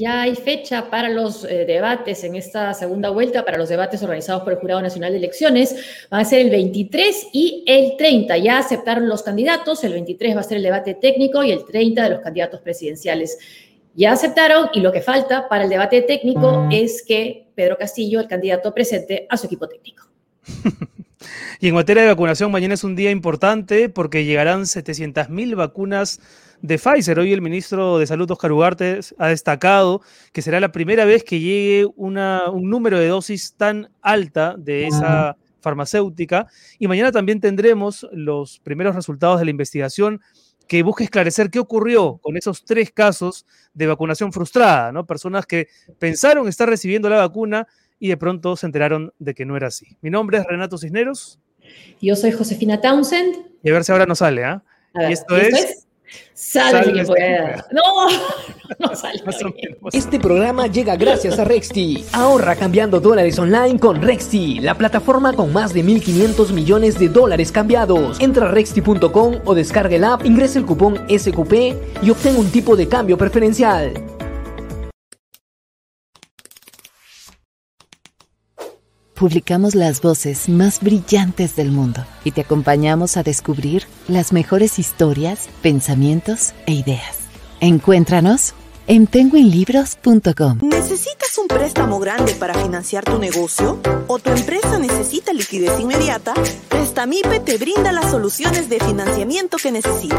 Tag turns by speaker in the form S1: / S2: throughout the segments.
S1: Ya hay fecha para los eh, debates en esta segunda vuelta, para los debates organizados por el Jurado Nacional de Elecciones. Va a ser el 23 y el 30. Ya aceptaron los candidatos. El 23 va a ser el debate técnico y el 30 de los candidatos presidenciales. Ya aceptaron y lo que falta para el debate técnico es que Pedro Castillo, el candidato, presente a su equipo técnico.
S2: y en materia de vacunación, mañana es un día importante porque llegarán 700.000 vacunas de Pfizer. Hoy el ministro de Salud, Oscar Ugarte, ha destacado que será la primera vez que llegue una, un número de dosis tan alta de esa farmacéutica. Y mañana también tendremos los primeros resultados de la investigación que busca esclarecer qué ocurrió con esos tres casos de vacunación frustrada, ¿no? Personas que pensaron estar recibiendo la vacuna y de pronto se enteraron de que no era así. Mi nombre es Renato Cisneros.
S1: Yo soy Josefina Townsend.
S2: Y a ver si ahora nos sale, ¿ah?
S1: Y esto, es Sale. No, no sale.
S3: Este programa llega gracias a Rexti. Ahorra cambiando dólares online con Rexti, la plataforma con más de 1.500 millones de dólares cambiados. Entra a rexti.com o descarga el app, ingresa el cupón SQP y obtén un tipo de cambio preferencial.
S4: Publicamos las voces más brillantes del mundo y te acompañamos a descubrir las mejores historias, pensamientos e ideas. Encuéntranos en penguinlibros.com.
S5: ¿Necesitas un préstamo grande para financiar tu negocio? ¿O tu empresa necesita liquidez inmediata? Prestamipe te brinda las soluciones de financiamiento que necesitas.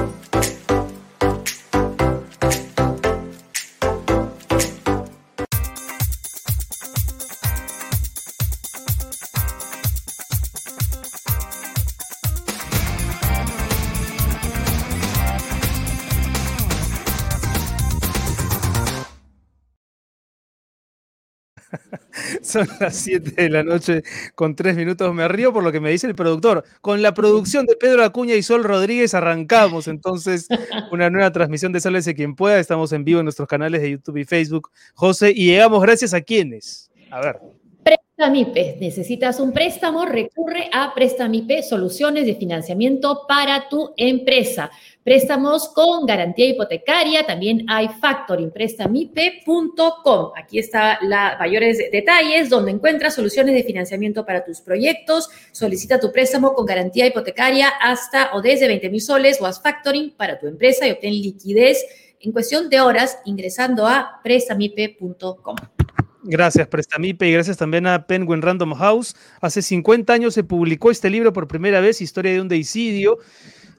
S2: Son las 7 de la noche con 3 minutos. Me río por lo que me dice el productor. Con la producción de Pedro Acuña y Sol Rodríguez arrancamos entonces una nueva transmisión de Sálvese quien pueda. Estamos en vivo en nuestros canales de YouTube y Facebook, José, y llegamos gracias a quienes. A ver.
S1: Prestamipe. Necesitas un préstamo, recurre a Prestamipe, soluciones de financiamiento para tu empresa. Préstamos con garantía hipotecaria, también hay factoring, prestamipe.com. Aquí está la mayores detalles donde encuentras soluciones de financiamiento para tus proyectos. Solicita tu préstamo con garantía hipotecaria hasta o desde 20 mil soles o haz factoring para tu empresa y obtén liquidez en cuestión de horas ingresando a prestamipe.com.
S2: Gracias, Prestamipe, y gracias también a Penguin Random House. Hace 50 años se publicó este libro por primera vez, Historia de un deicidio,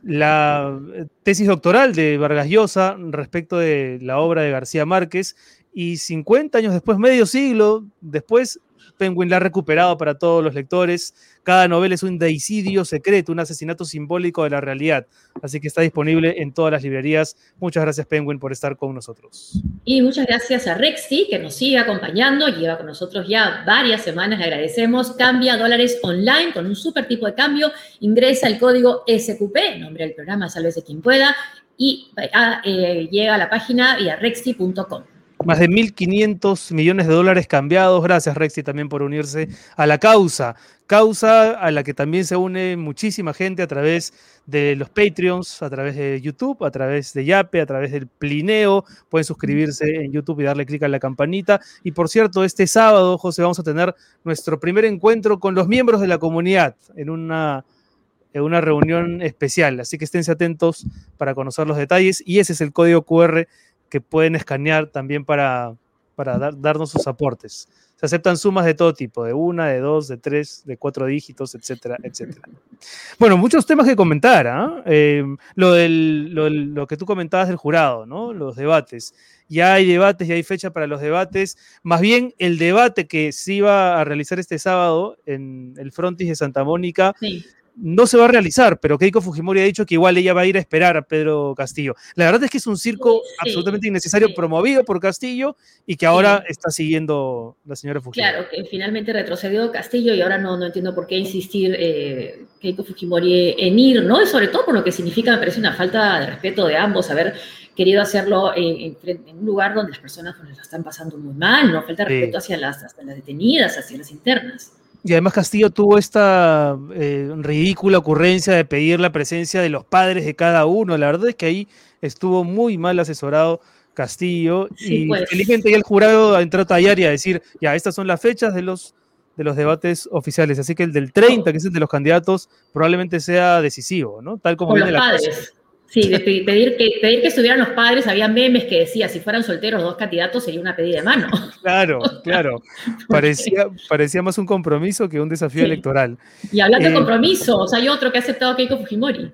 S2: la eh, tesis doctoral de Vargas Llosa respecto de la obra de García Márquez, y 50 años después, medio siglo después, Penguin la ha recuperado para todos los lectores. Cada novela es un deicidio secreto, un asesinato simbólico de la realidad. Así que está disponible en todas las librerías. Muchas gracias, Penguin, por estar con nosotros.
S1: Y muchas gracias a Rexy, que nos sigue acompañando. Lleva con nosotros ya varias semanas. Le agradecemos. Cambia dólares online con un super tipo de cambio. Ingresa el código SQP, nombre del programa, sálvese quien pueda, y ah, eh, llega a la página y a rexy.com.
S2: Más de 1.500 millones de dólares cambiados. Gracias, Rexy, también por unirse a la causa. Causa a la que también se une muchísima gente a través de los Patreons, a través de YouTube, a través de Yape, a través del Plineo. Pueden suscribirse en YouTube y darle clic a la campanita. Y por cierto, este sábado, José, vamos a tener nuestro primer encuentro con los miembros de la comunidad en una en una reunión especial. Así que esténse atentos para conocer los detalles. Y ese es el código QR que pueden escanear también para, para darnos sus aportes. Se aceptan sumas de todo tipo, de una, de dos, de tres, de cuatro dígitos, etcétera, etcétera. Bueno, muchos temas que comentar. ¿ah? Em, lo, del, lo, que tú comentabas del jurado, ¿no? Los debates. Ya hay debates, ya hay fecha para los debates. Más bien, el debate que se iba a realizar este sábado en el frontis de Santa Mónica no se va a realizar, pero Keiko Fujimori ha dicho que igual ella va a ir a esperar a Pedro Castillo. La verdad es que es un circo absolutamente innecesario promovido por Castillo y que ahora está siguiendo la señora Fujimori.
S1: Claro, que finalmente retrocedió Castillo y ahora no, no entiendo por qué insistir eh, Keiko Fujimori en ir, ¿no? Y sobre todo por lo que significa, me parece una falta de respeto de ambos haber querido hacerlo en, un lugar donde las personas pues, lo están pasando muy mal, ¿no? Falta de respeto hacia las, hacia las detenidas, hacia las internas.
S2: Y además Castillo tuvo esta eh, ridícula ocurrencia de pedir la presencia de los padres de cada uno. La verdad es que ahí estuvo muy mal asesorado Castillo, y pues. felizmente ya el jurado entró a tallar y a decir, ya, estas son las fechas de los, de los debates oficiales, así que el del 30, que es el de los candidatos, probablemente sea decisivo, ¿no?
S1: Tal como viene la padres. Sí, de pedir que, pedir que estuvieran los padres, había memes que decía, si fueran solteros dos candidatos sería una pedida de mano.
S2: Claro, claro. Parecía, parecía más un compromiso que un desafío electoral.
S1: Y hablando de eh, compromisos, hay otro que ha aceptado Keiko Fujimori.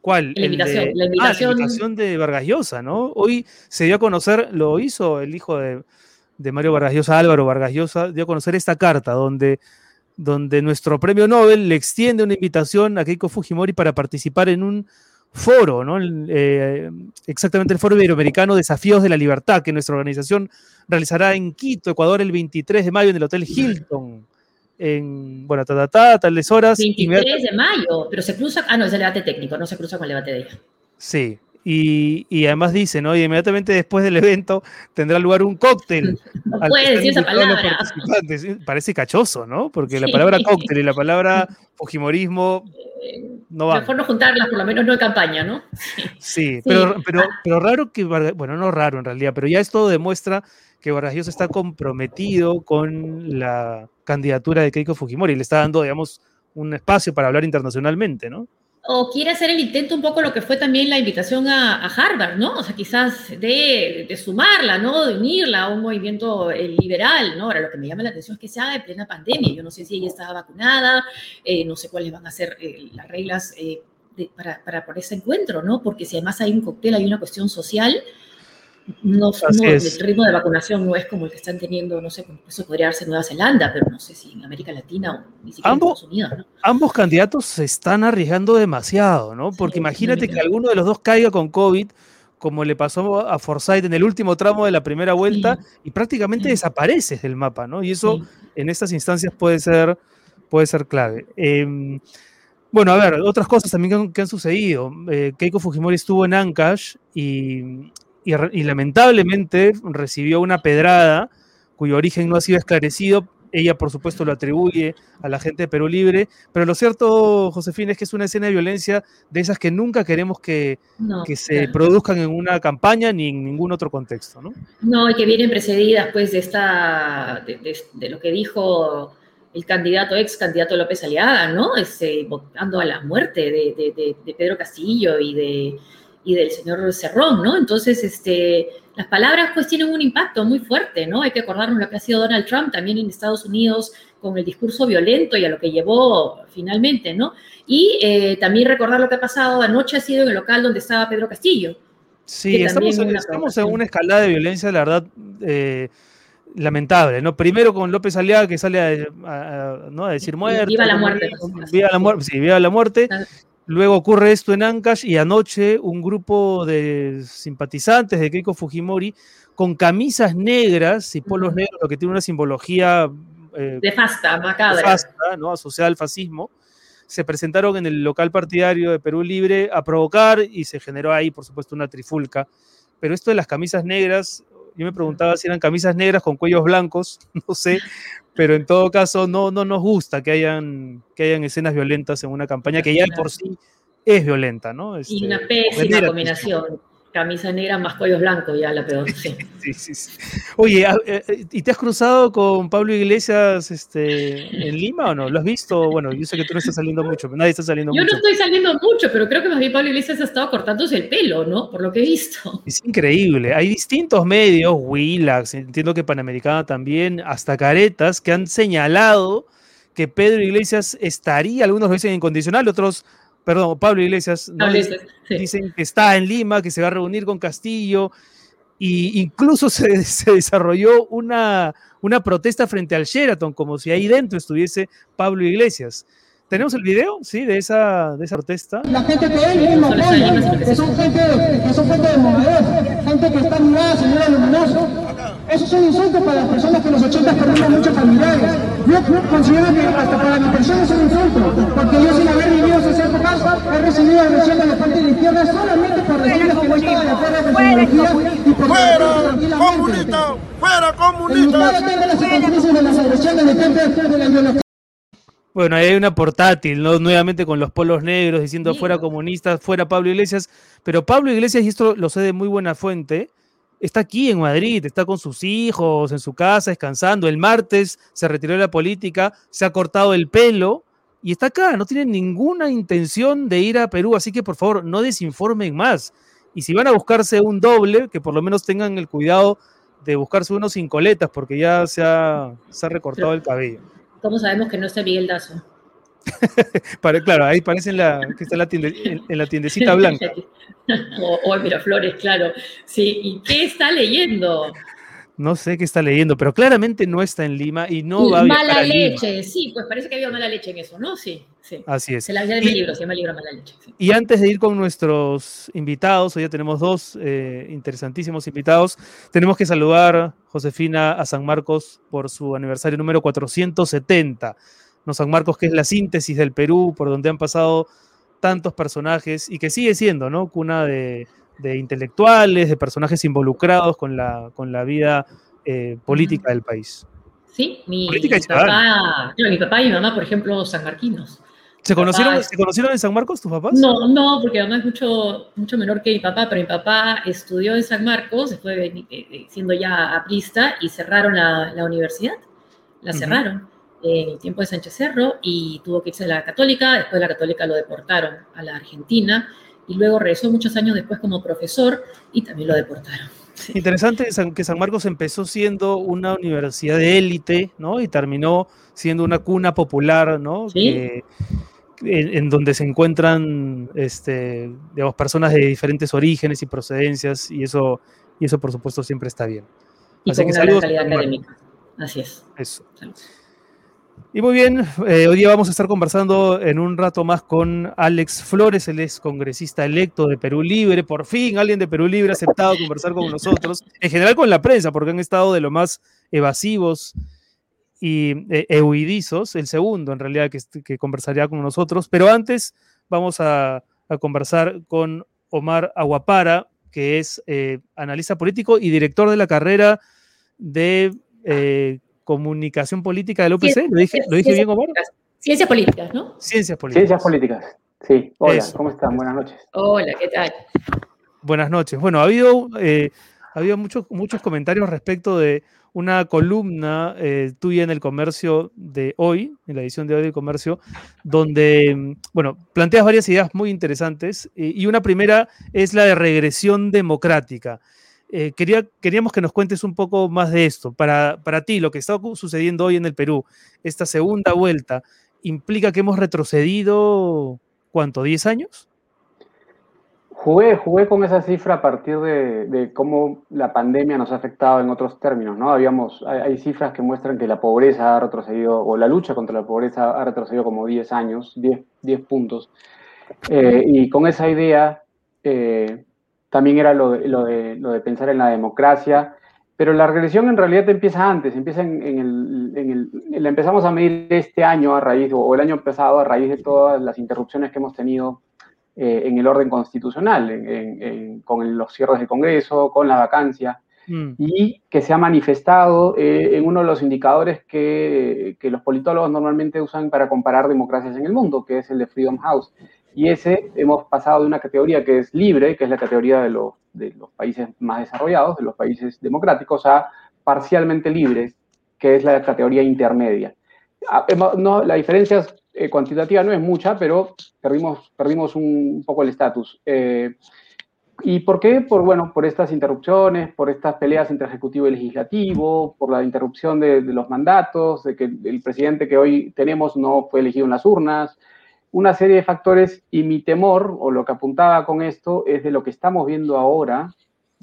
S2: ¿Cuál?
S1: La invitación,
S2: de, la, invitación... de Vargas Llosa, ¿no? Hoy se dio a conocer, lo hizo el hijo de, Mario Vargas Llosa, Álvaro Vargas Llosa, dio a conocer esta carta donde, donde nuestro premio Nobel le extiende una invitación a Keiko Fujimori para participar en un foro, ¿no? Eh, exactamente el Foro Iberoamericano Desafíos de la Libertad, que nuestra organización realizará en Quito, Ecuador, el 23 de mayo en el Hotel Hilton en, bueno, ta, ta, tales horas.
S1: 23 de mayo, pero se cruza, ah, no, es el debate técnico, no se cruza con el debate de ella.
S2: Sí, y, y, además dice, ¿no? Y inmediatamente después del evento tendrá lugar un cóctel.
S1: No puede decir esa palabra.
S2: Parece cachoso, ¿no? Porque la palabra cóctel y la palabra fujimorismo
S1: eh, no van. Mejor no juntarlas, por lo menos no en campaña, ¿no?
S2: Sí, Pero, pero, pero raro que, bueno, no raro en realidad, pero ya esto demuestra que Vargas está comprometido con la candidatura de Keiko Fujimori y le está dando, digamos, un espacio para hablar internacionalmente, ¿no?
S1: O quiere hacer el intento un poco lo que fue también la invitación a, Harvard, ¿no? O sea, quizás de, sumarla, ¿no? De unirla a un movimiento eh, liberal, ¿no? Ahora, lo que me llama la atención es que se haga en plena pandemia. Yo no sé si ella estaba vacunada, eh, no sé cuáles van a ser eh, las reglas para, para por ese encuentro, ¿no? Porque si además hay un cóctel, hay una cuestión social, no, el ritmo de vacunación no es como el que están teniendo, no sé, eso podría darse en Nueva Zelanda, pero no sé si en América Latina o ni siquiera en Estados Unidos. ¿no?
S2: Ambos candidatos se están arriesgando demasiado, ¿no? Porque imagínate que alguno de los dos caiga con COVID, como le pasó a Forsyth en el último tramo de la primera vuelta, y prácticamente desapareces del mapa, ¿no? Y eso en estas instancias puede ser, puede ser clave. Em, bueno, a ver, otras cosas también que han, sucedido. Eh, Keiko Fujimori estuvo en Ancash y y, lamentablemente recibió una pedrada cuyo origen no ha sido esclarecido. Ella, por supuesto, lo atribuye a la gente de Perú Libre, pero lo cierto, Josefina, es que es una escena de violencia de esas que nunca queremos que, que se produzcan en una campaña ni en ningún otro contexto, ¿no?
S1: No, y que vienen precedidas, pues, de, esta, de, lo que dijo el candidato, ex candidato López Aliaga, ¿no? Este, votando a la muerte de Pedro Castillo y de y del señor Cerrón, ¿no? Entonces, este, las palabras pues tienen un impacto muy fuerte, ¿no? Hay que acordarnos lo que ha sido Donald Trump también en Estados Unidos con el discurso violento y a lo que llevó finalmente, ¿no? Y eh, también recordar lo que ha pasado anoche ha sido en el local donde estaba Pedro Castillo.
S2: Sí, estamos, en, una escalada de violencia, la verdad, eh, lamentable, ¿no? Primero con López Aliaga que sale a, ¿no? a decir muerte.
S1: Viva la muerte.
S2: Viva la muerte, sí, viva la muerte. Luego ocurre esto en Ancash y anoche un grupo de simpatizantes de Keiko Fujimori con camisas negras y polos negros, lo que tiene una simbología
S1: eh, de fasta, macabra.
S2: ¿no? asociada al fascismo, se presentaron en el local partidario de Perú Libre a provocar y se generó ahí, por supuesto, una trifulca. Pero esto de las camisas negras, yo me preguntaba si eran camisas negras con cuellos blancos, no sé, pero en todo caso no, no nos gusta que hayan, que hayan escenas violentas en una campaña que ya de por sí es violenta, ¿no?
S1: y una este, pésima combinación. Camisa negra más cuellos blancos, ya la peor. Sí.
S2: sí, sí, Oye, eh, ¿y te has cruzado con Pablo Iglesias este, en Lima o no? ¿Lo has visto? Bueno, yo sé que tú no estás saliendo mucho, nadie está saliendo
S1: mucho.
S2: Yo
S1: no estoy saliendo mucho, pero creo que más bien Pablo Iglesias ha estado cortándose el pelo, ¿no? Por lo que he visto.
S2: Es increíble. Hay distintos medios, Willax, entiendo que Panamericana también, hasta Caretas, que han señalado que Pedro Iglesias estaría, algunos lo dicen incondicional, otros perdón, Pablo Iglesias, dicen que está en Lima, que se va a reunir con Castillo, y incluso se, desarrolló una, una protesta frente al Sheraton, como si ahí dentro estuviese Pablo Iglesias. ¿Tenemos el video, sí, de esa, de esa protesta?
S6: La gente que es mismo que son gente, que son gente de modelos, gente que está mirada, señora luminoso. Eso es un insulto para las personas que en los 80 perdimos muchos familiares. Yo considero que hasta para mi persona es un insulto, porque yo sin haber vivido esas épocas he recibido agresión de la parte de la izquierda solamente por decirles que no estaba de acuerdo con su ideología y por
S7: ¡Fuera comunista! ¡Fuera comunista!
S6: Tengo las de las agresiones de gente de la ideología
S2: bueno, ahí hay una portátil, ¿no? Nuevamente con los polos negros, diciendo fuera comunistas, fuera Pablo Iglesias. Pero Pablo Iglesias, y esto lo sé de muy buena fuente, está aquí en Madrid, está con sus hijos, en su casa, descansando. El martes se retiró de la política, se ha cortado el pelo y está acá, no tiene ninguna intención de ir a Perú, así que por favor no desinformen más. Y si van a buscarse un doble, que por lo menos tengan el cuidado de buscarse uno sin coletas, porque ya se ha, se ha recortado el cabello.
S1: ¿Cómo sabemos que no está Miguel Dazo?
S2: claro, ahí parece en la, que está en la, tiendecita blanca.
S1: o, o Miraflores, claro. Sí, ¿y qué está leyendo?
S2: No sé qué está leyendo, pero claramente no está en Lima y no va a
S1: Mala leche, sí, pues parece que había mala leche en eso, ¿no? Sí, sí.
S2: Así es.
S1: Se la de mi libro, se llama el libro Mala leche.
S2: Y antes de ir con nuestros invitados, hoy ya tenemos dos eh, interesantísimos invitados, tenemos que saludar, Josefina, a San Marcos por su aniversario número 470. No, San Marcos, que es la síntesis del Perú, por donde han pasado tantos personajes y que sigue siendo, ¿no? Cuna de, de intelectuales, de personajes involucrados con la, con la vida eh, política del país.
S1: Sí, mi, papá, mi papá y mi mamá, por ejemplo, sanmarquinos.
S2: ¿Se conocieron, ¿Se conocieron en San Marcos tus papás?
S1: No, no, porque mi mamá es mucho, mucho menor que mi papá, pero mi papá estudió en San Marcos, después de, siendo ya aprista, y cerraron la, la universidad. La cerraron en el tiempo de Sánchez Cerro y tuvo que irse a la Católica. Después de la Católica lo deportaron a la Argentina y luego regresó muchos años después como profesor y también lo deportaron.
S2: Interesante que San Marcos empezó siendo una universidad de élite, ¿no? Y terminó siendo una cuna popular, ¿no? en, donde se encuentran, este, digamos, personas de diferentes orígenes y procedencias, y eso, y eso por supuesto siempre está bien.
S1: Y Así que saludos. Calidad académica. Así es.
S2: Eso. Y muy bien, eh, hoy día vamos a estar conversando en un rato más con Alex Flores, él es congresista electo de Perú Libre. Por fin alguien de Perú Libre ha aceptado conversar con nosotros, en general con la prensa, porque han estado de lo más evasivos y eh, El segundo, en realidad, que, conversaría con nosotros. Pero antes vamos a, conversar con Omar Aguapara, que es eh, analista político y director de la carrera de eh, Comunicación Política del UPC. ¿Lo dije, ¿lo dije bien, Omar?
S1: Ciencias políticas, ¿no?
S2: Ciencias políticas.
S8: Ciencias políticas. Sí. Hola, ¿cómo están? Buenas noches.
S1: Hola, ¿qué tal?
S2: Buenas noches. Bueno, ha habido, eh, ha habido muchos, muchos comentarios respecto de una columna eh, tuya en el comercio de hoy, en la edición de hoy del comercio, donde, bueno, planteas varias ideas muy interesantes eh, y una primera es la de regresión democrática. Eh, quería, queríamos que nos cuentes un poco más de esto. Para, para ti, lo que está sucediendo hoy en el Perú, esta segunda vuelta, ¿implica que hemos retrocedido, cuánto, 10 años?
S8: Jugué, jugué con esa cifra a partir de, cómo la pandemia nos ha afectado en otros términos, ¿no? Habíamos, hay, cifras que muestran que la pobreza ha retrocedido, o la lucha contra la pobreza ha retrocedido como 10 años, 10, 10 puntos. Eh, y con esa idea, eh, también era lo de, lo de, lo de pensar en la democracia, pero la regresión en realidad empieza antes, empieza en, el, en el, la empezamos a medir este año a raíz, o el año pasado a raíz de todas las interrupciones que hemos tenido eh, en el orden constitucional, con los cierres del Congreso, con la vacancia, mm. y que se ha manifestado eh, en uno de los indicadores que, que, los politólogos normalmente usan para comparar democracias en el mundo, que es el de Freedom House. Y ese hemos pasado de una categoría que es libre, que es la categoría de, los, de los países más desarrollados, de los países democráticos, a parcialmente libres, que es la categoría intermedia. Ah, no, la diferencia eh, cuantitativa no es mucha, pero perdimos, perdimos un, poco el estatus. Eh, ¿Y por qué? Por, bueno, por estas interrupciones, por estas peleas entre ejecutivo y legislativo, por la interrupción de, de los mandatos, de que el presidente que hoy tenemos no fue elegido en las urnas, una serie de factores y mi temor, o lo que apuntaba con esto, es de lo que estamos viendo ahora,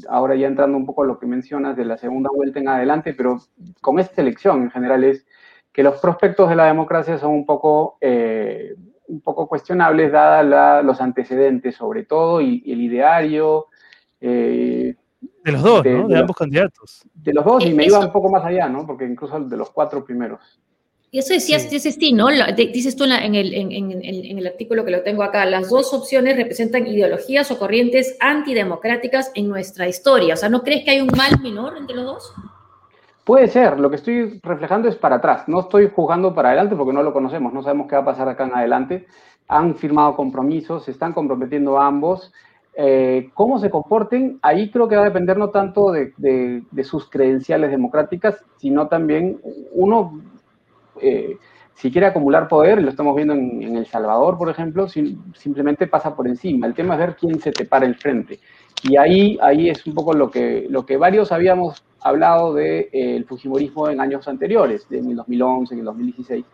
S8: ahora ya entrando un poco a lo que mencionas de la segunda vuelta en adelante, pero con esta elección en general es que los prospectos de la democracia son un poco, eh, un poco cuestionables, dadas los antecedentes sobre todo y, el ideario.
S2: Eh, de los dos, ¿no? De, ambos candidatos.
S8: De los dos, y me iba un poco más allá, ¿no? Porque incluso de los cuatro primeros.
S1: Y eso decías, sí. dices, sí, ¿no? dices tú en, el, en, el, artículo que lo tengo acá, las dos opciones representan ideologías o corrientes antidemocráticas en nuestra historia. O sea, ¿no crees que hay un mal menor entre los dos?
S8: Puede ser, lo que estoy reflejando es para atrás. No estoy jugando para adelante porque no lo conocemos, no sabemos qué va a pasar acá en adelante. Han firmado compromisos, se están comprometiendo ambos. Eh, cómo se comporten, ahí creo que va a depender no tanto de, sus credenciales democráticas, sino también uno, eh, si quiere acumular poder, lo estamos viendo en, El Salvador, por ejemplo, simplemente pasa por encima. El tema es ver quién se te para enfrente. Y ahí, ahí es un poco lo que, lo que varios habíamos hablado del de, eh, Fujimorismo en años anteriores, en el 2011, en el 2016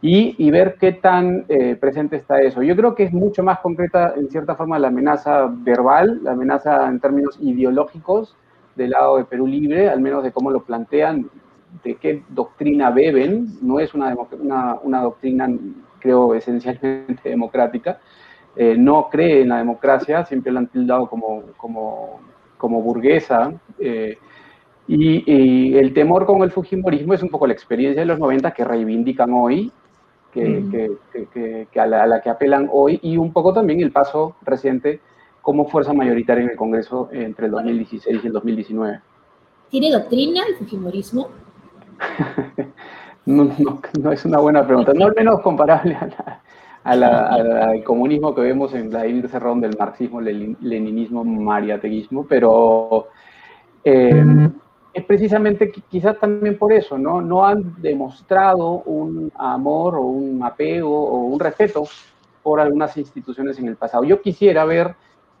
S8: y, ver qué tan eh, presente está eso. Yo creo que es mucho más concreta, en cierta forma, la amenaza verbal, la amenaza en términos ideológicos del lado de Perú Libre, al menos de cómo lo plantean, de qué doctrina beben. No es una, una, una doctrina, creo, esencialmente democrática. Eh, no cree en la democracia, siempre la han tildado como, como, como burguesa. Eh, y, y, el temor con el Fujimorismo es un poco la experiencia de los 90 que reivindican hoy que, a, la, que apelan hoy y un poco también el paso reciente como fuerza mayoritaria en el Congreso entre el 2016 y el 2019.
S1: ¿Tiene doctrina el Fujimorismo?
S8: no, no, es una buena pregunta, no al menos comparable al comunismo que vemos en la Cerrón del marxismo, leninismo, mariateguismo, pero eh, es precisamente quizás también por eso, ¿no? No han demostrado un amor o un apego o un respeto por algunas instituciones en el pasado. Yo quisiera ver,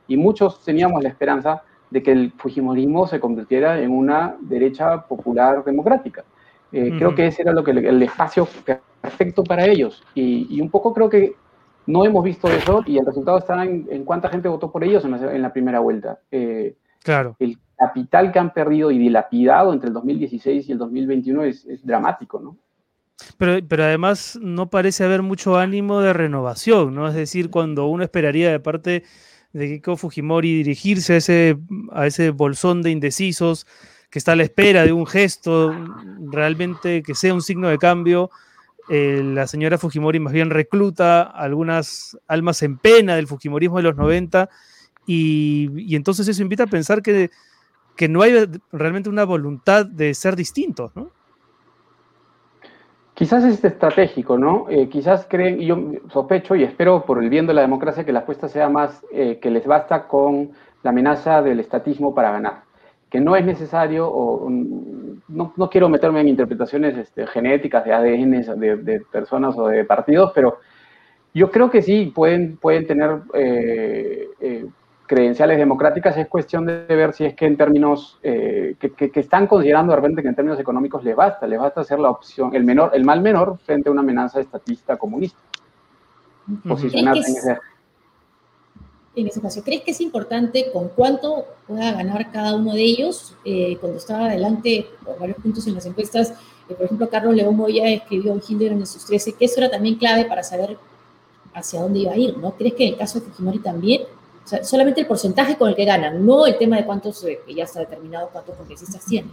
S8: y muchos teníamos la esperanza, de que el Fujimorismo se convirtiera en una derecha popular democrática. Eh, creo que ese era lo que el espacio perfecto para ellos. Y, un poco creo que no hemos visto eso y el resultado está en, cuánta gente votó por ellos en la, primera vuelta.
S2: Eh, claro
S8: capital que han perdido y dilapidado entre el 2016 y el 2021 es, dramático, ¿no?
S2: Pero, pero, además no parece haber mucho ánimo de renovación, ¿no? Es decir, cuando uno esperaría de parte de Keiko Fujimori dirigirse a ese, a ese bolsón de indecisos que está a la espera de un gesto realmente que sea un signo de cambio, eh, la señora Fujimori más bien recluta algunas almas en pena del Fujimorismo de los 90 y, entonces eso invita a pensar que que no hay realmente una voluntad de ser distintos, ¿no?
S8: Quizás es estratégico, ¿no? Eh, quizás creen, y yo sospecho y espero por el bien de la democracia que la apuesta sea más eh, que les basta con la amenaza del estatismo para ganar, que no es necesario, o no, no quiero meterme en interpretaciones este, genéticas de ADN de, personas o de partidos, pero yo creo que sí, pueden, pueden tener eh, credenciales democráticas, es cuestión de ver si es que en términos, eh, que, están considerando de repente que en términos económicos les basta, les basta hacer la opción, el menor, el mal menor frente a una amenaza estatista comunista.
S1: Posicionarse en ese... En ese espacio. ¿Crees que es importante con cuánto pueda ganar cada uno de ellos? Eh, cuando estaba adelante por varios puntos en las encuestas, eh, por ejemplo, Carlos León Moya escribió en Hitler en sus 13 que eso era también clave para saber hacia dónde iba a ir, ¿no? ¿Crees que en el caso de Fujimori también o sea, solamente el porcentaje con el que ganan, no el tema de cuántos, eh, ya está determinado cuántos congresistas tienen.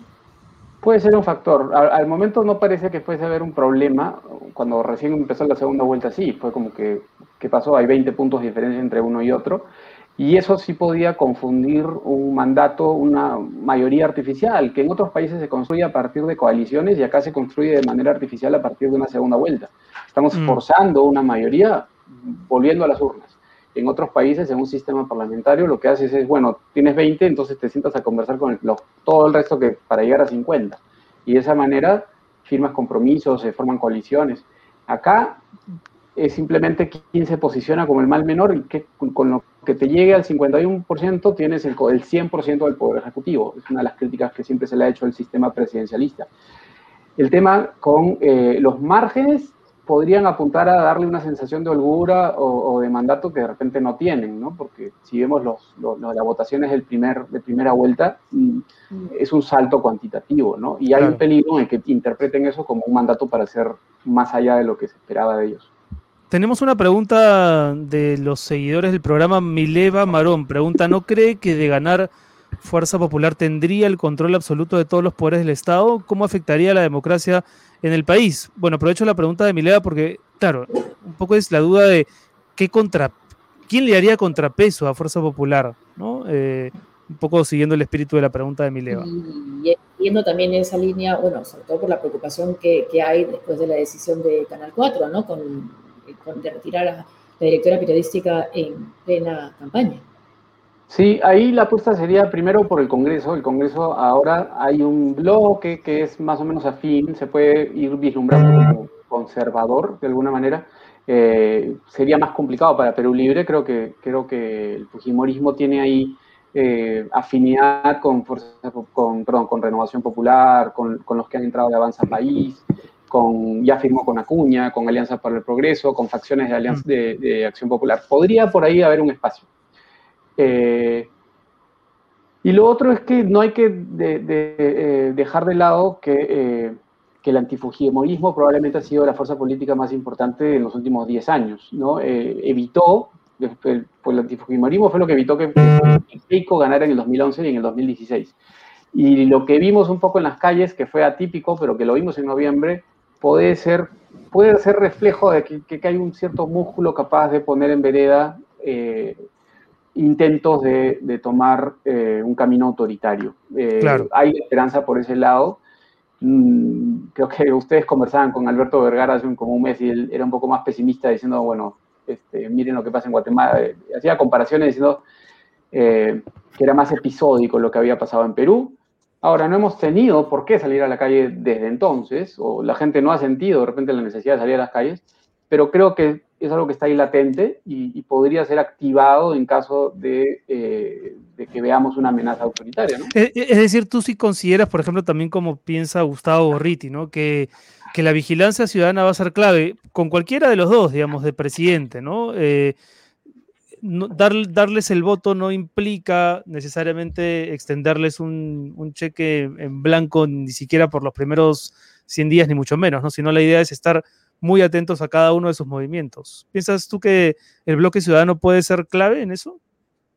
S8: Puede ser un factor. Al, momento no parece que fuese haber un problema. Cuando recién empezó la segunda vuelta, sí, fue como que, ¿qué pasó? Hay 20 puntos de diferencia entre uno y otro. Y eso sí podía confundir un mandato, una mayoría artificial, que en otros países se construye a partir de coaliciones y acá se construye de manera artificial a partir de una segunda vuelta. Estamos mm. forzando una mayoría volviendo a las urnas. En otros países, en un sistema parlamentario, lo que haces es, bueno, tienes 20, entonces te sientas a conversar con todo el resto que, para llegar a 50. Y de esa manera firmas compromisos, se forman coaliciones. Acá es simplemente quién se posiciona como el mal menor y que con lo que te llegue al 51% tienes el, el 100% del poder ejecutivo. Es una de las críticas que siempre se le ha hecho al sistema presidencialista. El tema con eh, los márgenes podrían apuntar a darle una sensación de holgura o, de mandato que de repente no tienen, ¿no? Porque si vemos los, los, las votaciones del primer, de primera vuelta, mm, es un salto cuantitativo, ¿no? Y hay un peligro en que interpreten eso como un mandato para ser más allá de lo que se esperaba de ellos.
S2: Tenemos una pregunta de los seguidores del programa Mileva Marón. Pregunta, ¿no cree que de ganar Fuerza Popular tendría el control absoluto de todos los poderes del Estado? ¿Cómo afectaría la democracia en el país? Bueno, aprovecho la pregunta de Mileva porque, claro, un poco es la duda de qué contra, quién le haría contrapeso a Fuerza Popular, ¿no? Eh, un poco siguiendo el espíritu de la pregunta de Mileva.
S1: Y viendo también esa línea, bueno, sobre todo por la preocupación que, hay después de la decisión de Canal 4, ¿no? De retirar a la directora periodística en plena campaña.
S8: Sí, ahí la apuesta sería primero por el Congreso. El Congreso ahora hay un bloque que es más o menos afín, se puede ir vislumbrando como conservador de alguna manera. Eh, sería más complicado para Perú Libre. Creo que, creo que el Fujimorismo tiene ahí eh, afinidad con, con, perdón, con Renovación Popular, con, con, los que han entrado de Avanza País, con, ya firmó con Acuña, con Alianza para el Progreso, con facciones de, Alianza, mm. de, Acción Popular. Podría por ahí haber un espacio. Eh, y lo otro es que no hay que de, dejar de lado que que el antifujimorismo probablemente ha sido la fuerza política más importante en los últimos 10 años, ¿no? Eh, evitó, el, pues el antifujimorismo fue lo que evitó que Keiko ganara en el 2011 y en el 2016. Y lo que vimos un poco en las calles, que fue atípico, pero que lo vimos en noviembre, puede ser, puede ser reflejo de que, hay un cierto músculo capaz de poner en vereda eh, intentos de, tomar eh, un camino autoritario. claro. Hay esperanza por ese lado Mm, creo que ustedes conversaban con Alberto Vergara hace un, como un mes y él era un poco más pesimista diciendo, bueno, este, miren lo que pasa en Guatemala. Eh, hacía comparaciones diciendo eh, que era más episódico lo que había pasado en Perú. Ahora, no hemos tenido por qué salir a la calle desde entonces, o la gente no ha sentido de repente la necesidad de salir a las calles, pero creo que es algo que está ahí latente y, podría ser activado en caso de, eh, que veamos una amenaza autoritaria.
S2: Es, decir, tú sí consideras, por ejemplo, también como piensa Gustavo Borriti, ¿no? que, que la vigilancia ciudadana va a ser clave con cualquiera de los dos, digamos, de presidente, ¿no? Eh, dar, darles el voto no implica necesariamente extenderles un, un, cheque en blanco ni siquiera por los primeros 100 días, ni mucho menos, ¿no? Sino la idea es estar muy atentos a cada uno de sus movimientos. ¿Piensas tú que el bloque ciudadano puede ser clave en eso?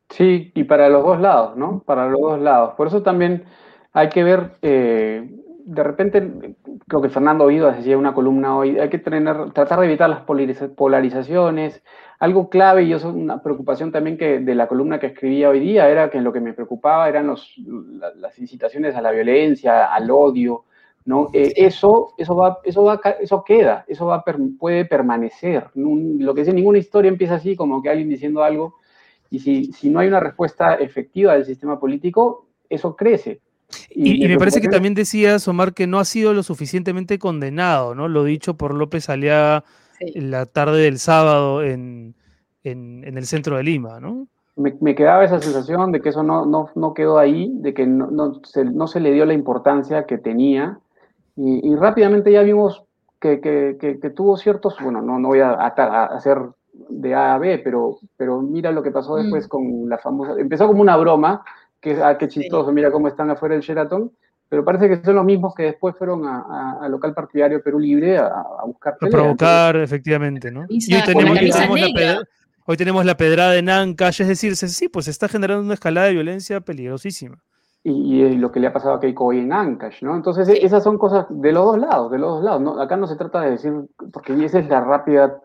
S8: Sí, y para los dos lados, ¿no? Para los dos lados. Por eso también hay que ver, eh, de repente, creo que Fernando Oído decía una columna hoy, hay que tener, tratar de evitar las polarizaciones. Algo clave, y eso es una preocupación también que de la columna que escribía hoy día, era que lo que me preocupaba eran los, las incitaciones a la violencia, al odio, ¿no? Eh, eso, eso, va, eso, va, eso queda, eso va, puede permanecer. Lo que dice ninguna historia empieza así, como que alguien diciendo algo, y si, si no hay una respuesta efectiva del sistema político, eso crece.
S2: Y, me parece que también decías, Omar, que no ha sido lo suficientemente condenado, ¿no? Lo dicho por López Aliaga la tarde del sábado en, en, el centro de Lima, ¿no?
S8: Me, quedaba esa sensación de que eso no, no, no quedó ahí, de que no, no, se, no se le dio la importancia que tenía y, rápidamente ya vimos que, que, tuvo ciertos, bueno, no, no voy a, hacer de A a B, pero, pero mira lo que pasó después mm. con la famosa, empezó como una broma, que ah, qué chistoso, mira cómo están afuera del Sheraton, pero parece que son los mismos que después fueron al local partidario Perú Libre a, buscar
S2: A provocar, efectivamente, ¿no? Y hoy tenemos, la hoy tenemos la pedrada de Nancash, es decir, sí, pues se está generando una escalada de violencia peligrosísima
S8: y, lo que le ha pasado a Keiko hoy en Ancash, ¿no? Entonces, esas son cosas de los dos lados, de los dos lados. ¿no? Acá no se trata de decir, porque esa es la rápida,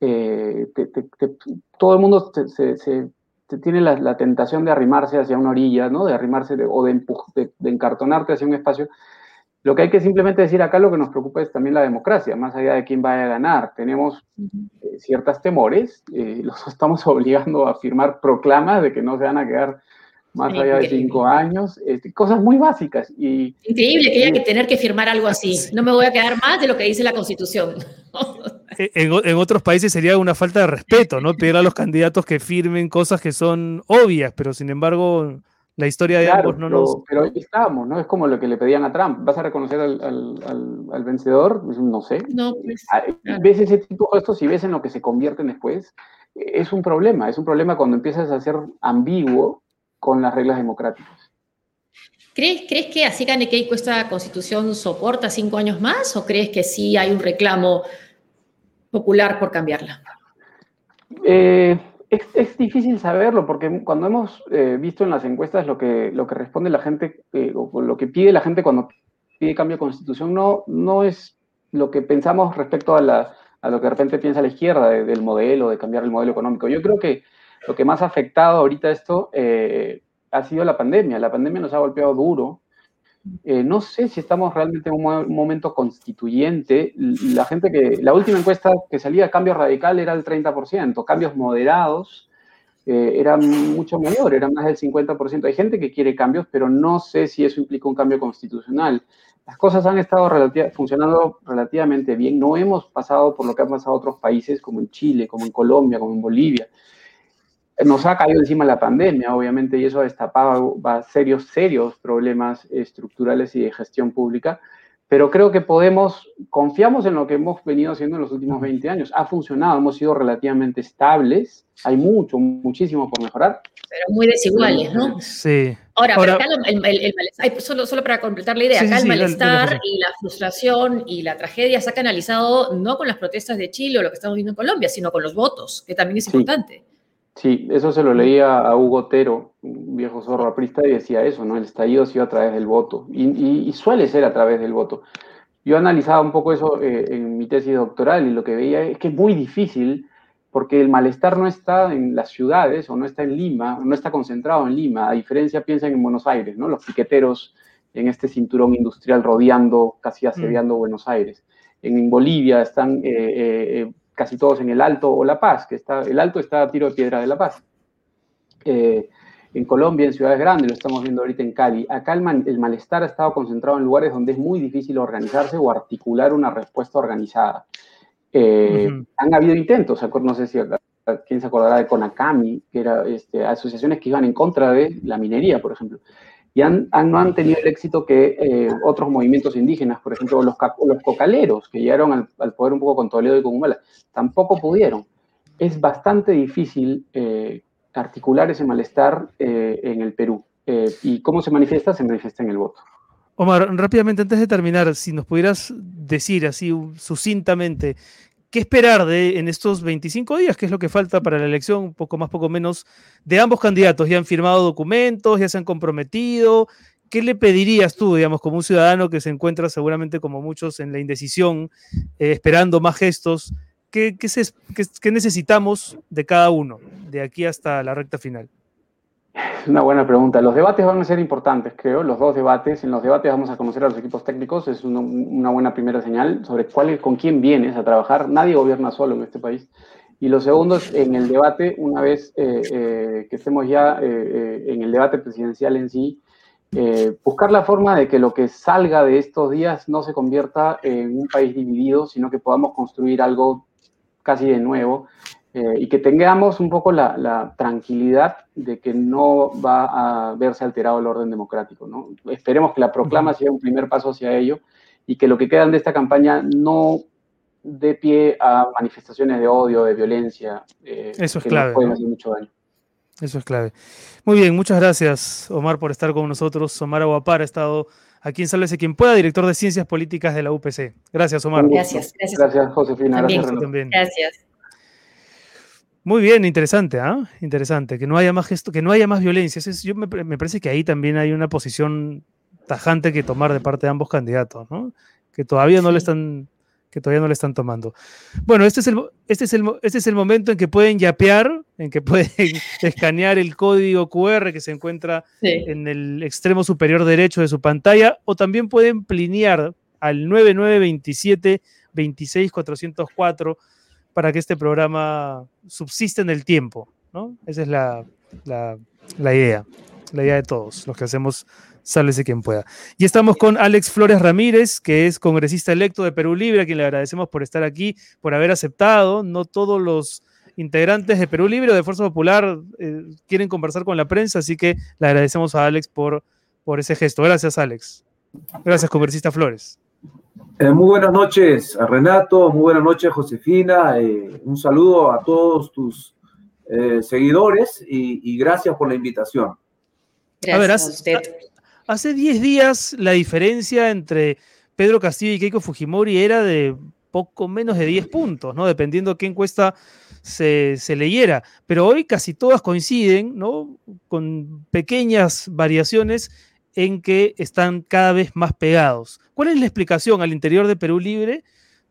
S8: eh, todo el mundo se, tiene la, tentación de arrimarse hacia una orilla, ¿no? De arrimarse o de, de, encartonarte hacia un espacio. Lo que hay que simplemente decir acá, lo que nos preocupa es también la democracia, más allá de quién vaya a ganar. Tenemos eh, ciertas temores, eh, los estamos obligando a firmar proclamas de que no se van a quedar más allá de cinco años, este, cosas muy básicas. Y,
S1: Increíble que haya que tener que firmar algo así. No me voy a quedar más de lo que dice la Constitución.
S2: en, otros países sería una falta de respeto, ¿no? Pedir a los candidatos que firmen cosas que son obvias, pero sin embargo la historia de ambos no nos...
S8: Pero ahí estamos, ¿no? Es como lo que le pedían a Trump. ¿Vas a reconocer al, vencedor? Pues, no sé. No, pues, ah, Ves ese tipo de gestos y ves en lo que se convierten después. Es un problema, es un problema cuando empiezas a ser ambiguo con las reglas democráticas.
S1: ¿Crees, ¿Crees que así gane Keiko esta constitución soporta cinco años más o crees que sí hay un reclamo popular por cambiarla?
S8: Eh, es, difícil saberlo porque cuando hemos eh, visto en las encuestas lo que, lo que responde la gente eh, o lo que pide la gente cuando pide cambio de constitución no, no es lo que pensamos respecto a, la, a lo que de repente piensa la izquierda del modelo, de cambiar el modelo económico. Yo creo que lo que más ha afectado ahorita esto eh, ha sido la pandemia. La pandemia nos ha golpeado duro. Eh, no sé si estamos realmente en un, momento constituyente. La gente que, la última encuesta que salía, cambio radical, era el 30%, cambios moderados. eh, era mucho mayor, era más del 50%. Hay gente que quiere cambios, pero no sé si eso implica un cambio constitucional. Las cosas han estado funcionando relativamente bien. No hemos pasado por lo que han pasado otros países, como en Chile, como en Colombia, como en Bolivia. Nos ha caído encima la pandemia, obviamente, y eso ha destapado serios, serios problemas estructurales y de gestión pública pero creo que podemos, confiamos en lo que hemos venido haciendo en los últimos 20 años. Ha funcionado, hemos sido relativamente estables, hay mucho, muchísimo por mejorar.
S1: Pero muy desiguales, ¿no?
S2: Sí.
S1: Ahora, acá el, malestar, solo, solo, para completar la idea, acá el malestar y la frustración y la tragedia se ha canalizado no con las protestas de Chile o lo que estamos viendo en Colombia, sino con los votos, que también es importante.
S8: Sí, eso se lo leía a Hugo Otero, un viejo zorro aprista, y decía eso, ¿no? El estallido ha sido a través del voto, y, suele ser a través del voto. Yo analizaba un poco eso eh, en mi tesis doctoral y lo que veía es que es muy difícil porque el malestar no está en las ciudades o no está en Lima, no está concentrado en Lima, a diferencia, piensan en Buenos Aires, ¿no? Los piqueteros en este cinturón industrial rodeando, casi asediando mm. Buenos Aires. En, Bolivia están eh, eh, casi todos en el Alto o La Paz, que está, el Alto está a tiro de piedra de La Paz. Eh, en Colombia, en ciudades grandes, lo estamos viendo ahorita en Cali. Acá el, malestar ha estado concentrado en lugares donde es muy difícil organizarse o articular una respuesta organizada. Eh, han habido intentos, no sé si quién se acordará de Conacami, que eran este, asociaciones que iban en contra de la minería, por ejemplo y han, no han tenido el éxito que eh, otros movimientos indígenas, por ejemplo, los, los cocaleros, que llegaron al, poder un poco con Toledo y con Humala, tampoco pudieron. Es bastante difícil eh, articular ese malestar eh, en el Perú. ¿Y cómo se manifiesta? Se manifiesta en el voto.
S2: Omar, rápidamente, antes de terminar, si nos pudieras decir así sucintamente ¿Qué esperar de, en estos 25 días? ¿Qué es lo que falta para la elección? Poco más, poco menos, de ambos candidatos. Ya han firmado documentos, ya se han comprometido. ¿Qué le pedirías tú, digamos, como un ciudadano que se encuentra seguramente como muchos en la indecisión, eh, esperando más gestos? ¿Qué, qué necesitamos de cada uno de aquí hasta la recta final?
S8: Es una buena pregunta. Los debates van a ser importantes, creo. Los dos debates. En los debates vamos a conocer a los equipos técnicos. Es una, buena primera señal sobre cuál, con quién vienes a trabajar. Nadie gobierna solo en este país. Y lo segundo es en el debate, una vez eh, eh, que estemos ya eh, en el debate presidencial en sí, buscar la forma de que lo que salga de estos días no se convierta en un país dividido, sino que podamos construir algo casi de nuevo eh, y que tengamos un poco la, tranquilidad de que no va a verse alterado el orden democrático. ¿no? Esperemos que la proclama sea un primer paso hacia ello y que lo que quedan de esta campaña no dé pie a manifestaciones de odio, de violencia.
S2: Eh, Eso es clave. pueden hacer mucho daño. Eso es clave. Muy bien, muchas gracias, Omar, por estar con nosotros. Omar Aguapar ha estado aquí en Sálvese quien pueda, director de Ciencias Políticas de la UPC. Gracias, Omar.
S1: Gracias, gracias.
S8: Gracias, Josefina.
S1: Gracias, también. Gracias.
S2: Muy bien, interesante, ¿ah? Interesante. Que no haya más gesto, que no haya más violencia. yo me, parece que ahí también hay una posición tajante que tomar de parte de ambos candidatos, ¿no? Que todavía no le están, que todavía no le están tomando. Bueno, este es el, este es el, este es el momento en que pueden yapear, en que pueden escanear el código QR que se encuentra en el extremo superior derecho de su pantalla, o también pueden plinear al 9927 26404 para que este programa subsista en el tiempo, ¿no? Esa es la, idea, la idea de todos, los que hacemos Sálvese quien pueda. Y estamos con Alex Flores Ramírez, que es congresista electo de Perú Libre, a quien le agradecemos por estar aquí, por haber aceptado. No todos los integrantes de Perú Libre o de Fuerza Popular eh, quieren conversar con la prensa, así que le agradecemos a Alex por, por ese gesto. Gracias, Alex. Gracias, congresista Flores.
S9: Eh, muy buenas noches, Renato. Muy buenas noches, Josefina. Eh, un saludo a todos tus eh, seguidores y, gracias por la invitación.
S1: Gracias a ver, hace,
S2: hace 10 días la diferencia entre Pedro Castillo y Keiko Fujimori era de poco menos de 10 puntos, ¿no? Dependiendo qué encuesta se, se, leyera. Pero hoy casi todas coinciden, ¿no? Con pequeñas variaciones en que están cada vez más pegados. ¿Cuál es la explicación al interior de Perú Libre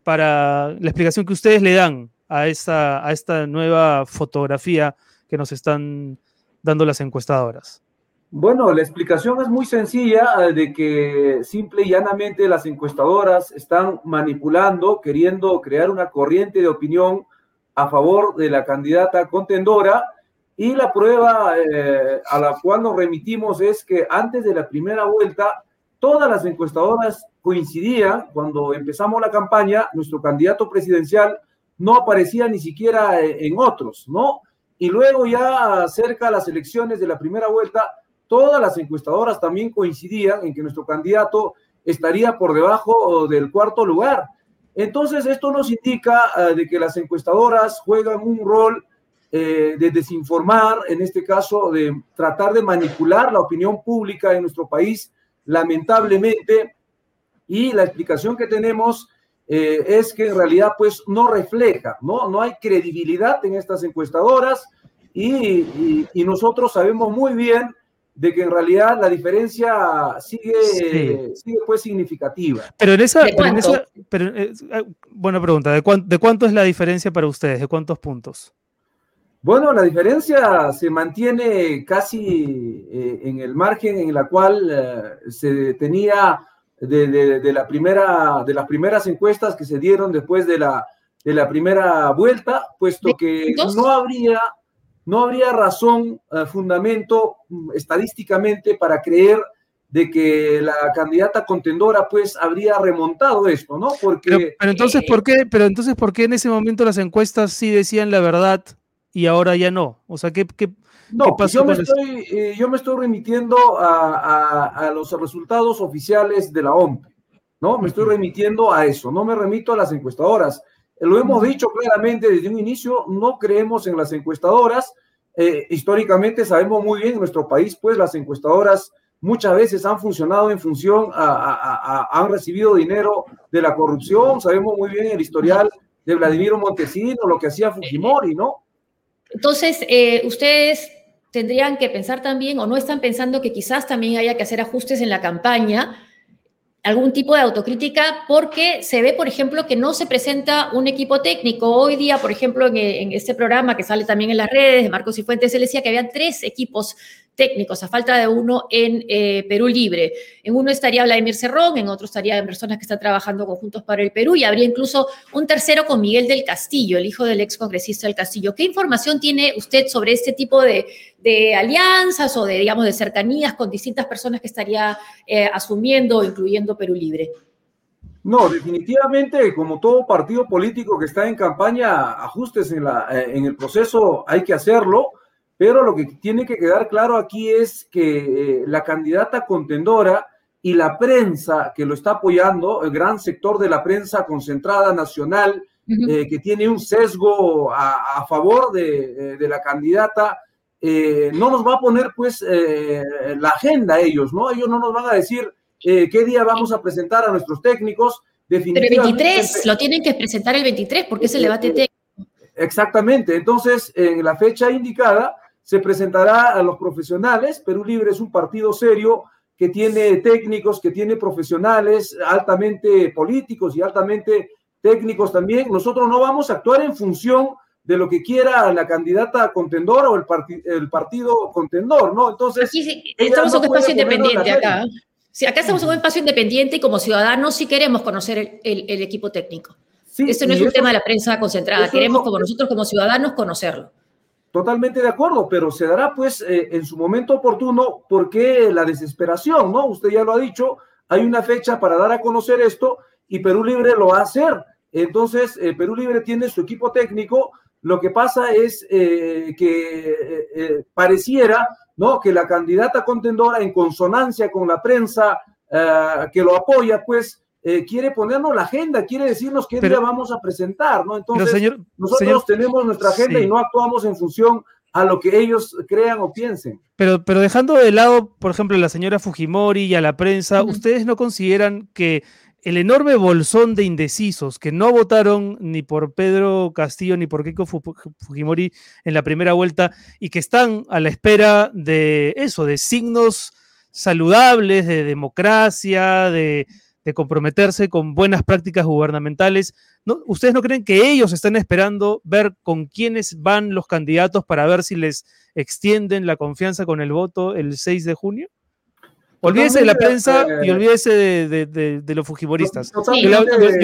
S2: para la explicación que ustedes le dan a esta, a esta nueva fotografía que nos están dando las encuestadoras?
S9: Bueno, la explicación es muy sencilla, eh, de que simple y llanamente las encuestadoras están manipulando, queriendo crear una corriente de opinión a favor de la candidata contendora Y la prueba eh, a la cual nos remitimos es que antes de la primera vuelta, todas las encuestadoras coincidían, cuando empezamos la campaña, nuestro candidato presidencial no aparecía ni siquiera eh, en otros, ¿no? Y luego ya cerca de las elecciones de la primera vuelta, todas las encuestadoras también coincidían en que nuestro candidato estaría por debajo del cuarto lugar. Entonces, esto nos indica eh, de que las encuestadoras juegan un rol eh, de desinformar, en este caso, de tratar de manipular la opinión pública en nuestro país, lamentablemente, y la explicación que tenemos eh, es que en realidad pues no refleja, ¿no? No hay credibilidad en estas encuestadoras y, y nosotros sabemos muy bien de que en realidad la diferencia sigue, sigue pues significativa.
S2: Pero en esa, pero eh, ah, buena pregunta, ¿de, ¿de cuánto es la diferencia para ustedes? ¿De cuántos puntos?
S9: Bueno, la diferencia se mantiene casi eh, en el margen en la cual eh, se tenía de, de, la primera, de las primeras encuestas que se dieron después de la, de la primera vuelta, puesto que no habría no habría razón, eh, fundamento mm, estadísticamente para creer de que la candidata contendora pues habría remontado esto, ¿no?
S2: Porque pero, entonces ¿por qué? Pero entonces ¿por qué en ese momento las encuestas sí decían la verdad y ahora ya no? O sea, ¿qué, qué,
S9: no, pasó yo, me estoy, eh, yo me estoy remitiendo a, los resultados oficiales de la OMP, ¿no? Me estoy remitiendo a eso, no me remito a las encuestadoras. Lo hemos dicho claramente desde un inicio, no creemos en las encuestadoras. Eh, históricamente sabemos muy bien en nuestro país, pues las encuestadoras muchas veces han funcionado en función a, han recibido dinero de la corrupción. Sabemos muy bien el historial de Vladimiro Montesino, lo que hacía Fujimori, ¿no?
S1: Entonces, eh, ustedes tendrían que pensar también, o no están pensando que quizás también haya que hacer ajustes en la campaña algún tipo de autocrítica porque se ve, por ejemplo, que no se presenta un equipo técnico. Hoy día, por ejemplo, en, este programa que sale también en las redes de Marcos y Fuentes, él decía que había tres equipos técnicos, a falta de uno en eh, Perú Libre. En uno estaría Vladimir Cerrón, en otro estarían personas que están trabajando conjuntos para el Perú y habría incluso un tercero con Miguel del Castillo, el hijo del ex congresista del Castillo. ¿Qué información tiene usted sobre este tipo de, alianzas o de, digamos, de cercanías con distintas personas que estaría eh, asumiendo, incluyendo Perú Libre?
S9: No, definitivamente, como todo partido político que está en campaña, ajustes en, la, eh, en el proceso hay que hacerlo pero lo que tiene que quedar claro aquí es que eh, la candidata contendora y la prensa que lo está apoyando, el gran sector de la prensa concentrada nacional, eh, que tiene un sesgo a, favor de, eh, la candidata, no nos va a poner pues la agenda ellos, ¿no? Ellos no nos van a decir qué día vamos a presentar a nuestros técnicos.
S1: Pero el 23, lo tienen que presentar el 23 porque es el debate técnico.
S9: Exactamente, entonces en la fecha indicada se presentará a los profesionales. Perú Libre es un partido serio que tiene técnicos, que tiene profesionales altamente políticos y altamente técnicos también. Nosotros no vamos a actuar en función de lo que quiera la candidata contendora o el, el partido contendor, ¿no? Entonces...
S1: estamos en un espacio independiente acá. Sí, acá estamos en un espacio independiente y como ciudadanos sí queremos conocer el, equipo técnico. Sí, Esto no es un tema de la prensa concentrada, queremos como nosotros como ciudadanos conocerlo.
S9: Totalmente de acuerdo, pero se dará pues eh, en su momento oportuno porque la desesperación, ¿no? Usted ya lo ha dicho, hay una fecha para dar a conocer esto y Perú Libre lo va a hacer. Entonces, eh, Perú Libre tiene su equipo técnico. Lo que pasa es eh, que pareciera, ¿no? Que la candidata contendora, en consonancia con la prensa que lo apoya, pues eh, quiere ponernos la agenda, quiere decirnos qué día vamos a presentar, ¿no? Entonces, nosotros tenemos nuestra agenda y no actuamos en función a lo que ellos crean o piensen.
S2: Pero, pero dejando de lado, por ejemplo, a la señora Fujimori y a la prensa, ¿ustedes no consideran que el enorme bolsón de indecisos que no votaron ni por Pedro Castillo ni por Keiko Fujimori en la primera vuelta y que están a la espera de eso, de signos saludables, de democracia, de, de comprometerse con buenas prácticas gubernamentales. ¿No, ¿Ustedes no creen que ellos están esperando ver con quiénes van los candidatos para ver si les extienden la confianza con el voto el 6 de junio? Olvídese de la prensa y olvídese de, los fujimoristas. yo, le,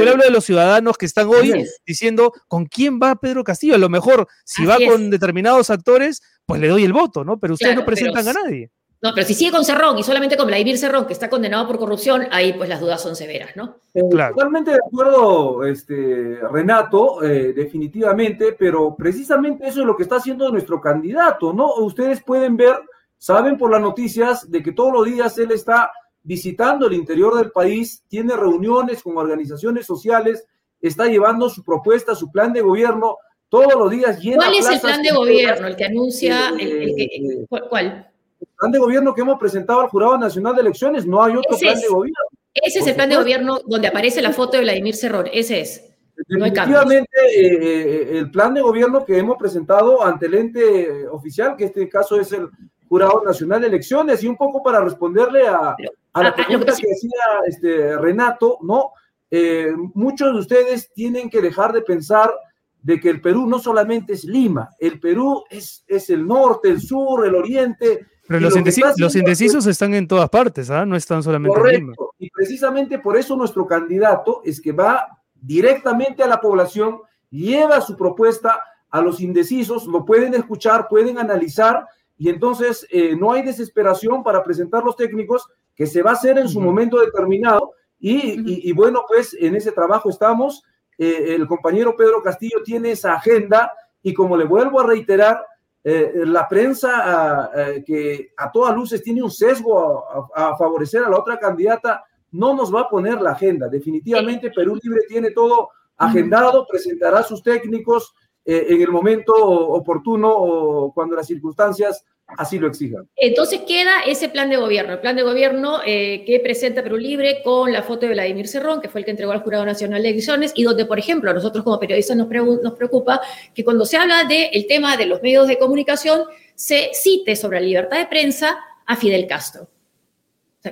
S2: hablo de los ciudadanos que están hoy diciendo con quién va Pedro Castillo. A lo mejor, si va con determinados actores, pues le doy el voto, ¿no? Pero ustedes no presentan a nadie.
S1: No, pero si sigue con Cerrón y solamente con Vladimir Cerrón, que está condenado por corrupción, ahí pues las dudas son severas, ¿no?
S9: Eh, totalmente de acuerdo, este, Renato, eh, definitivamente, pero precisamente eso es lo que está haciendo nuestro candidato, ¿no? Ustedes pueden ver, saben por las noticias de que todos los días él está visitando el interior del país, tiene reuniones con organizaciones sociales, está llevando su propuesta, su plan de gobierno, todos los días
S1: llena ¿Cuál es el plan de gobierno? El que anuncia, el, eh, ¿cuál?
S9: Plan de gobierno que hemos presentado al Jurado Nacional de Elecciones, no hay otro plan de gobierno.
S1: Ese es el plan de gobierno donde aparece la foto de Vladimir Cerrón, ese es.
S9: Definitivamente, eh, eh, el plan de gobierno que hemos presentado ante el ente oficial, que en este caso es el Jurado Nacional de Elecciones, y un poco para responderle a, a la pregunta que, decía este, Renato, ¿no? Eh, muchos de ustedes tienen que dejar de pensar de que el Perú no solamente es Lima, el Perú es, es el norte, el sur, el oriente,
S2: pero los, indecisos están en todas partes, ¿ah? no están solamente en Lima.
S9: Y precisamente por eso nuestro candidato es que va directamente a la población, lleva su propuesta a los indecisos, lo pueden escuchar, pueden analizar y entonces eh, no hay desesperación para presentar los técnicos que se va a hacer en su momento determinado y, bueno, pues en ese trabajo estamos. Eh, el compañero Pedro Castillo tiene esa agenda y como le vuelvo a reiterar, eh, la prensa eh, que a todas luces tiene un sesgo a, favorecer a la otra candidata, no nos va a poner la agenda. Definitivamente Perú Libre tiene todo agendado, presentará sus técnicos eh, en el momento oportuno o cuando las circunstancias así lo exijan.
S1: Entonces queda ese plan de gobierno, el plan de gobierno eh, que presenta Perú Libre con la foto de Vladimir Cerrón, que fue el que entregó al Jurado Nacional de Elecciones, y donde, por ejemplo, a nosotros como periodistas nos, nos preocupa que cuando se habla del tema de los medios de comunicación, se cite sobre la libertad de prensa a Fidel Castro.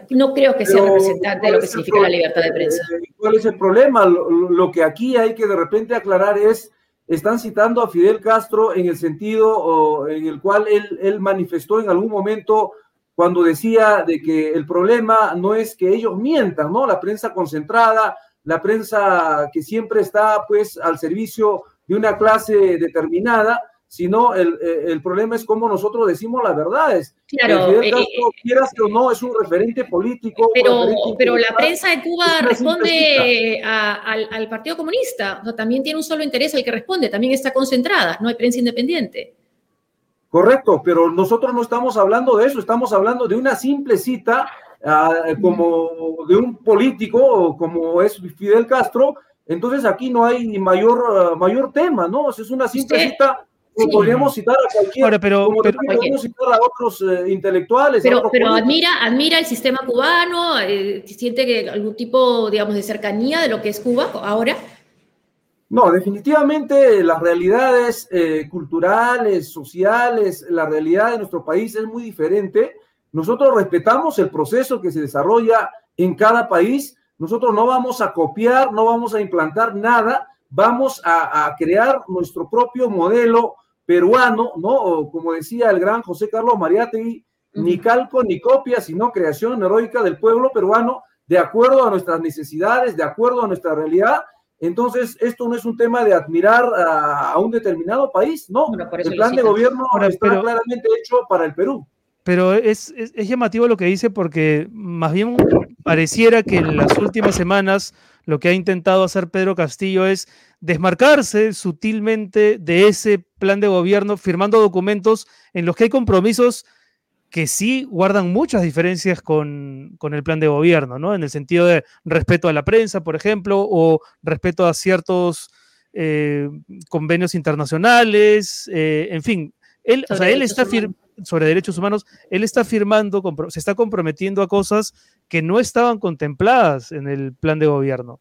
S1: no creo que sea representante de lo que significa la libertad de prensa.
S9: ¿Cuál es el problema? lo que aquí hay que de repente aclarar es están citando a Fidel Castro en el sentido en el cual él, él manifestó en algún momento cuando decía de que el problema no es que ellos mientan, ¿no? La prensa concentrada, la prensa que siempre está pues al servicio de una clase determinada, sino el, eh, el, problema es cómo nosotros decimos las verdades.
S1: Claro,
S9: Fidel eh, Castro, eh, quieras o no, es un referente político.
S1: Pero, pero la prensa de Cuba responde al, al, Partido Comunista, o también tiene un solo interés el que responde, también está concentrada, no hay prensa independiente.
S9: Correcto, pero nosotros no estamos hablando de eso, estamos hablando de una simple cita ah, como de un político como es Fidel Castro, entonces aquí no hay mayor, ah, mayor tema, ¿no? Es una simple cita podríamos citar a cualquier,
S2: pero,
S9: podríamos citar a otros eh, intelectuales.
S1: Pero, pero admira, admira el sistema cubano, eh, siente que algún tipo, digamos, de cercanía de lo que es Cuba ahora.
S9: No, definitivamente las realidades eh, culturales, sociales, la realidad de nuestro país es muy diferente. Nosotros respetamos el proceso que se desarrolla en cada país. Nosotros no vamos a copiar, no vamos a implantar nada, vamos a, a crear nuestro propio modelo peruano, ¿no? como decía el gran José Carlos Mariátegui, ni calco ni copia, sino creación heroica del pueblo peruano de acuerdo a nuestras necesidades, de acuerdo a nuestra realidad. Entonces, esto no es un tema de admirar a, un determinado país, no. el plan de gobierno está claramente hecho para el Perú.
S2: Pero es, es llamativo lo que dice porque más bien pareciera que en las últimas semanas lo que ha intentado hacer Pedro Castillo es desmarcarse sutilmente de ese plan de gobierno, firmando documentos en los que hay compromisos que sí guardan muchas diferencias con, el plan de gobierno, ¿no? En el sentido de respeto a la prensa, por ejemplo, o respeto a ciertos eh, convenios internacionales, eh, en fin. Él, o sea, él está sobre derechos humanos, él está firmando, se está comprometiendo a cosas que no estaban contempladas en el plan de gobierno.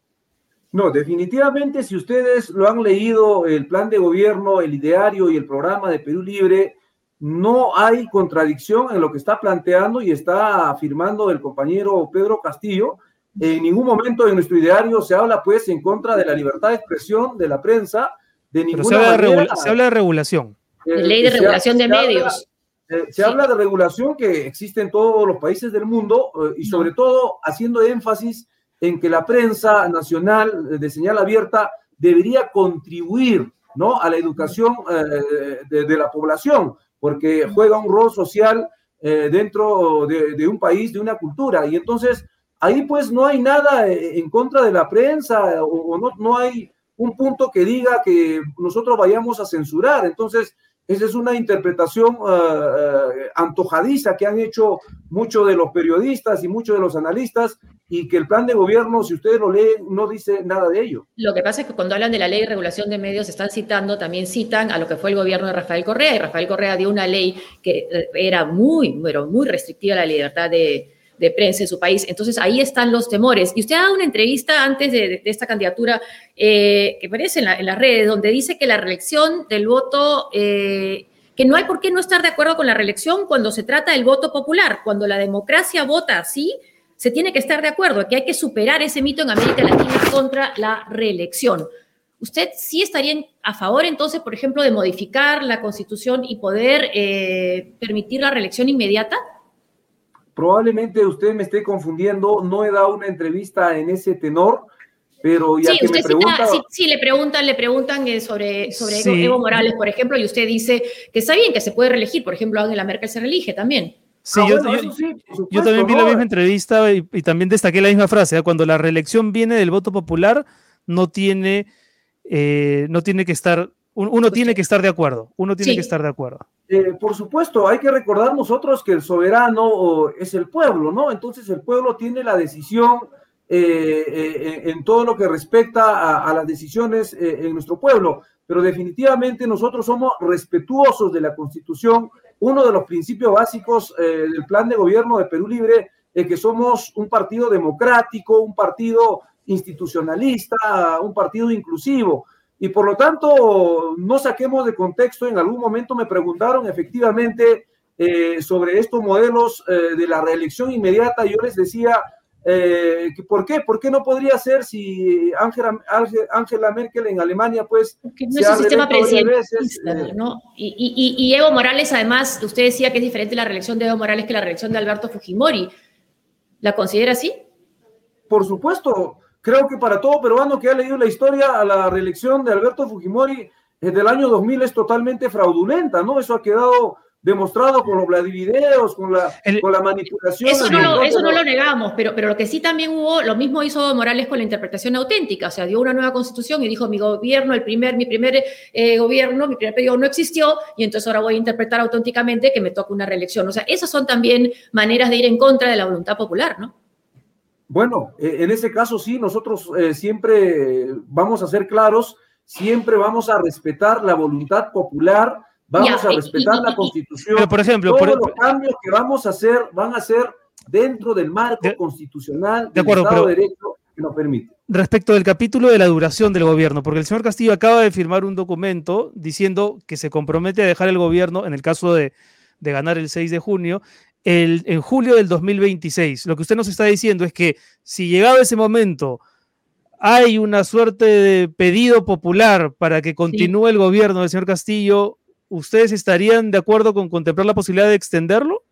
S9: No, definitivamente si ustedes lo han leído, el plan de gobierno, el ideario y el programa de Perú Libre, no hay contradicción en lo que está planteando y está afirmando el compañero Pedro Castillo. En ningún momento en nuestro ideario se habla pues en contra de la libertad de expresión de la prensa, de ninguna
S2: se habla, de, se habla de regulación.
S1: ley de regulación de medios.
S9: Eh, se habla de regulación que existe en todos los países del mundo eh, y sobre todo haciendo énfasis en que la prensa nacional de señal abierta debería contribuir ¿no? a la educación de, la población, porque juega un rol social dentro de, un país, de una cultura. Y entonces ahí pues no hay nada en contra de la prensa o, no, no hay un punto que diga que nosotros vayamos a censurar. Entonces, esa es una interpretación eh, eh, antojadiza que han hecho muchos de los periodistas y muchos de los analistas y que el plan de gobierno, si ustedes lo leen, no dice nada de ello.
S1: Lo que pasa es que cuando hablan de la ley de regulación de medios, están citando, también citan a lo que fue el gobierno de Rafael Correa, y Rafael Correa dio una ley que eh, era muy, pero muy restrictiva a la libertad de, de prensa en su país. Entonces ahí están los temores. Y usted ha dado una entrevista antes de, esta candidatura eh, que aparece en, las redes, donde dice que la reelección del voto, eh, que no hay por qué no estar de acuerdo con la reelección cuando se trata del voto popular, cuando la democracia vota así. Se tiene que estar de acuerdo, que hay que superar ese mito en América Latina contra la reelección. ¿Usted sí estaría a favor entonces, por ejemplo, de modificar la constitución y poder eh, permitir la reelección inmediata?
S9: Probablemente usted me esté confundiendo, no he dado una entrevista en ese tenor, pero ya que me pregunta...
S1: sí, sí, le preguntan, le preguntan eh, sobre, sobre Evo Morales, por ejemplo, y usted dice que está bien que se puede reelegir, por ejemplo, Angela Merkel se reelige también.
S2: Sí, ah, yo, también vi la misma entrevista y, también destaqué la misma frase, ¿eh? cuando la reelección viene del voto popular, no tiene, eh, no tiene que estar uno tiene que estar de acuerdo, uno tiene que estar de acuerdo.
S9: Eh, por supuesto, hay que recordar nosotros que el soberano es el pueblo, ¿no? Entonces el pueblo tiene la decisión eh, eh, en todo lo que respecta a, las decisiones en nuestro pueblo, pero definitivamente nosotros somos respetuosos de la Constitución. Uno de los principios básicos del plan de gobierno de Perú Libre es que somos un partido democrático, un partido institucionalista, un partido inclusivo y por lo tanto no saquemos de contexto. En algún momento me preguntaron efectivamente eh, sobre estos modelos eh, de la reelección inmediata. Yo les decía, eh, ¿por qué? ¿Por qué no podría ser si Angela, Angela Merkel en Alemania, pues...
S1: no es un sistema presidencialista, ¿no? Y, y, y, Evo Morales, además, usted decía que es diferente la reelección de Evo Morales que la reelección de Alberto Fujimori. ¿La considera así?
S9: Por supuesto Creo que para todo peruano que ha leído la historia, a la reelección de Alberto Fujimori desde el año 2000 es totalmente fraudulenta, ¿no? Eso ha quedado demostrado con los Vladivideos, con la, con la manipulación.
S1: Eso no, lo, eso no lo negamos, pero, pero lo que sí también hubo, lo mismo hizo Morales con la interpretación auténtica, o sea, dio una nueva constitución y dijo, mi gobierno, el primer, mi primer eh, gobierno, mi primer periodo no existió, y entonces ahora voy a interpretar auténticamente que me toca una reelección. O sea, esas son también maneras de ir en contra de la voluntad popular, ¿no?
S9: Bueno, e, en ese caso sí, nosotros eh, siempre vamos a ser claros, siempre vamos a respetar la voluntad popular, vamos a respetar la constitución.
S2: por ejemplo,
S9: todos los cambios que vamos a hacer van a ser dentro del marco constitucional del Estado de Derecho que nos permite.
S2: Respecto del capítulo de la duración del gobierno, porque el señor Castillo acaba de firmar un documento diciendo que se compromete a dejar el gobierno, en el caso de, de ganar el 6 de junio, en julio del 2026. Lo que usted nos está diciendo es que si llegado ese momento hay una suerte de pedido popular para que continúe el gobierno del señor Castillo, ¿ustedes estarían de acuerdo con contemplar la posibilidad de extenderlo?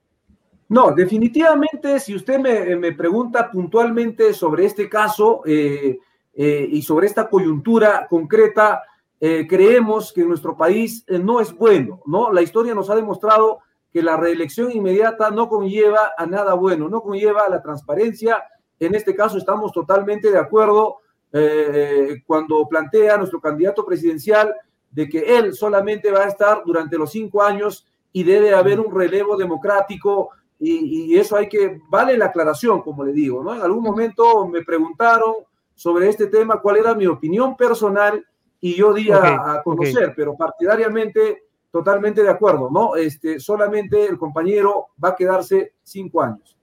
S9: No, definitivamente, si usted me, pregunta puntualmente sobre este caso eh, eh, y sobre esta coyuntura concreta, eh, creemos que nuestro país no es bueno, ¿no? La historia nos ha demostrado que la reelección inmediata no conlleva a nada bueno, no conlleva a la transparencia. En este caso estamos totalmente de acuerdo eh, cuando plantea nuestro candidato presidencial de que él solamente va a estar durante los cinco años y debe haber un relevo democrático y, eso hay que, vale la aclaración, como le digo, ¿no? En algún momento me preguntaron sobre este tema cuál era mi opinión personal y yo di a, conocer, pero partidariamente totalmente de acuerdo, ¿no? Este, solamente el compañero va a quedarse cinco años.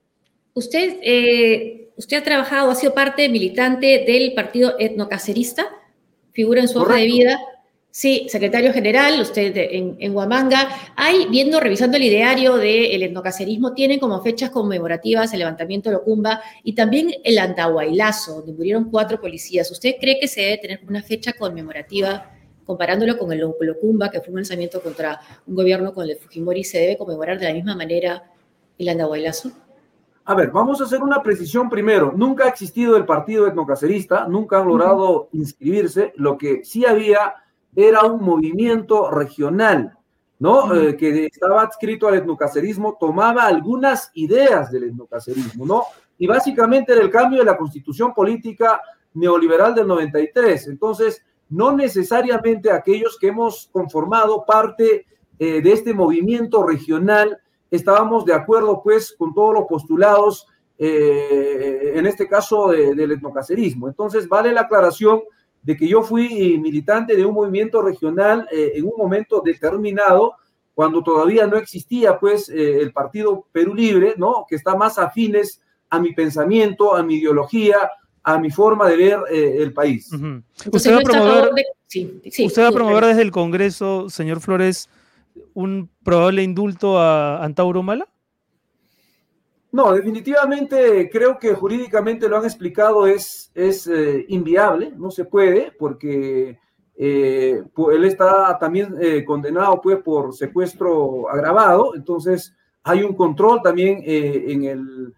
S1: Usted, eh, usted ha trabajado, ha sido parte militante del partido etnocacerista, figura en su hoja de vida. Sí, secretario general, usted en, en, Huamanga. Hay, viendo, revisando el ideario del etnocacerismo, tienen como fechas conmemorativas el levantamiento de Locumba y también el Andahuaylazo, donde murieron cuatro policías. ¿Usted cree que se debe tener una fecha conmemorativa comparándolo con el Locumba, que fue un lanzamiento contra un gobierno con el Fujimori, ¿se debe conmemorar de la misma manera el Andahuaylazo?
S9: A ver, vamos a hacer una precisión primero. Nunca ha existido el partido etnocacerista, nunca han logrado inscribirse. Lo que sí había era un movimiento regional, ¿no? Eh, que estaba adscrito al etnocacerismo, tomaba algunas ideas del etnocacerismo, ¿no? Y básicamente era el cambio de la constitución política neoliberal del 93. Entonces, no necesariamente aquellos que hemos conformado parte eh, de este movimiento regional estábamos de acuerdo pues con todos los postulados, eh, en este caso del etnocacerismo. Entonces vale la aclaración de que yo fui militante de un movimiento regional eh, en un momento determinado, cuando todavía no existía pues el Partido Perú Libre, ¿no? Que está más afines a mi pensamiento, a mi ideología, a mi forma de ver el país.
S2: Usted va a promover, usted va a promover desde el Congreso, señor Flores, un probable indulto a Antauro Mala?
S9: No, definitivamente creo que jurídicamente lo han explicado, es, es eh, inviable, no se puede, porque eh, él está también eh, condenado pues, por secuestro agravado, entonces hay un control también en, el,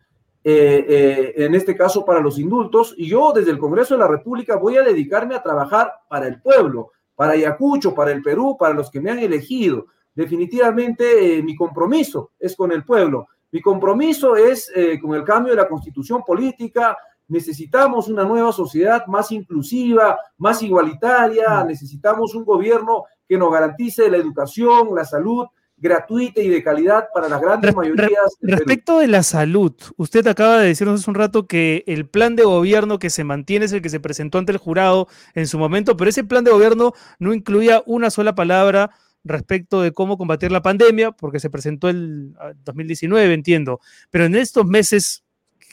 S9: en este caso para los indultos, y yo desde el Congreso de la República voy a dedicarme a trabajar para el pueblo, para Ayacucho, para el Perú, para los que me han elegido definitivamente eh, mi compromiso es con el pueblo. Mi compromiso es eh, con el cambio de la constitución política. Necesitamos una nueva sociedad más inclusiva, más igualitaria. Mm. Necesitamos un gobierno que nos garantice la educación, la salud gratuita y de calidad para las grandes mayorías.
S2: respecto de la salud, usted acaba de decirnos hace un rato que el plan de gobierno que se mantiene es el que se presentó ante el jurado en su momento, pero ese plan de gobierno no incluía una sola palabra respecto de cómo combatir la pandemia, porque se presentó el 2019, entiendo, pero en estos meses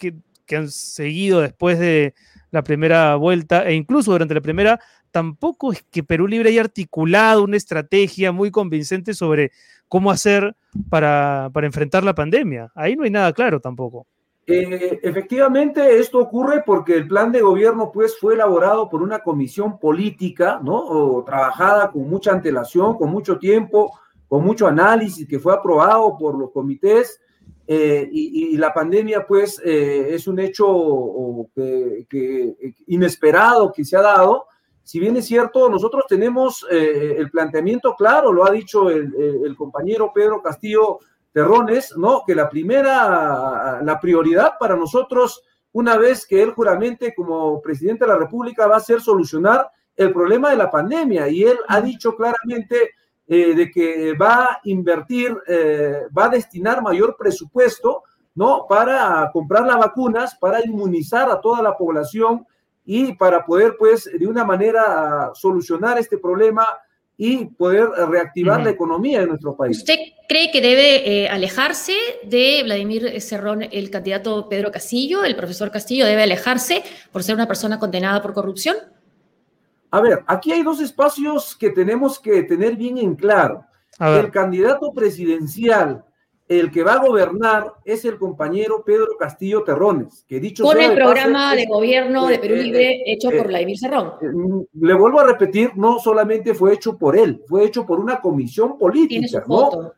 S2: que, han seguido después de la primera vuelta e incluso durante la primera, tampoco es que Perú Libre haya articulado una estrategia muy convincente sobre cómo hacer para, para enfrentar la pandemia. Ahí no hay nada claro tampoco.
S9: Eh, efectivamente, esto ocurre porque el plan de gobierno pues fue elaborado por una comisión política, ¿no? Trabajada con mucha antelación, con mucho tiempo, con mucho análisis, que fue aprobado por los comités. Eh, y, la pandemia pues eh, es un hecho que, inesperado que se ha dado. Si bien es cierto, nosotros tenemos el planteamiento claro, lo ha dicho el compañero Pedro Castillo Terrones, ¿no? Que la primera, la prioridad para nosotros, una vez que él juramente como presidente de la República va a ser solucionar el problema de la pandemia. Y él ha dicho claramente eh, de que va a invertir, eh, va a destinar mayor presupuesto, ¿no? Para comprar las vacunas, para inmunizar a toda la población y para poder, pues, de una manera solucionar este problema y poder reactivar la economía de nuestro país.
S1: ¿Usted cree que debe eh, alejarse de Vladimir Cerrón el candidato Pedro Castillo? ¿El profesor Castillo debe alejarse por ser una persona condenada por corrupción?
S9: A ver, aquí hay dos espacios que tenemos que tener bien en claro. El candidato presidencial el que va a gobernar es el compañero Pedro Castillo Terrones, que dicho
S1: Con el programa de, gobierno de Perú eh, Libre eh, hecho por Vladimir Cerrón. Eh,
S9: mm, le vuelvo a repetir, no solamente fue hecho por él, fue hecho por una comisión política, ¿no?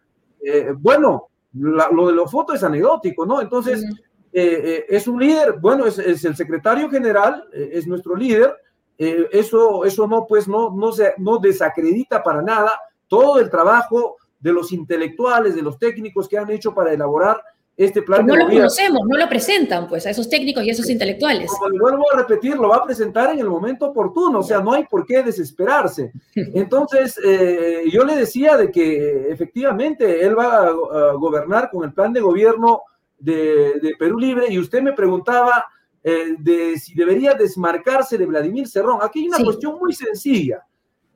S9: bueno, lo de los fotos es anecdótico, ¿no? Entonces, es un líder, bueno, es, el secretario general, es nuestro líder, eso, eso no, pues, no, no, se, no desacredita para nada todo el trabajo de los intelectuales, de los técnicos que han hecho para elaborar este plan.
S1: no lo conocemos, no lo presentan, pues, a esos técnicos y a esos intelectuales.
S9: Como vuelvo a repetir, lo va a presentar en el momento oportuno, o sea, no hay por qué desesperarse. Entonces, eh, yo le decía de que efectivamente él va a, gobernar con el plan de gobierno de, Perú Libre y usted me preguntaba eh, de si debería desmarcarse de Vladimir Cerrón. Aquí hay una cuestión muy sencilla.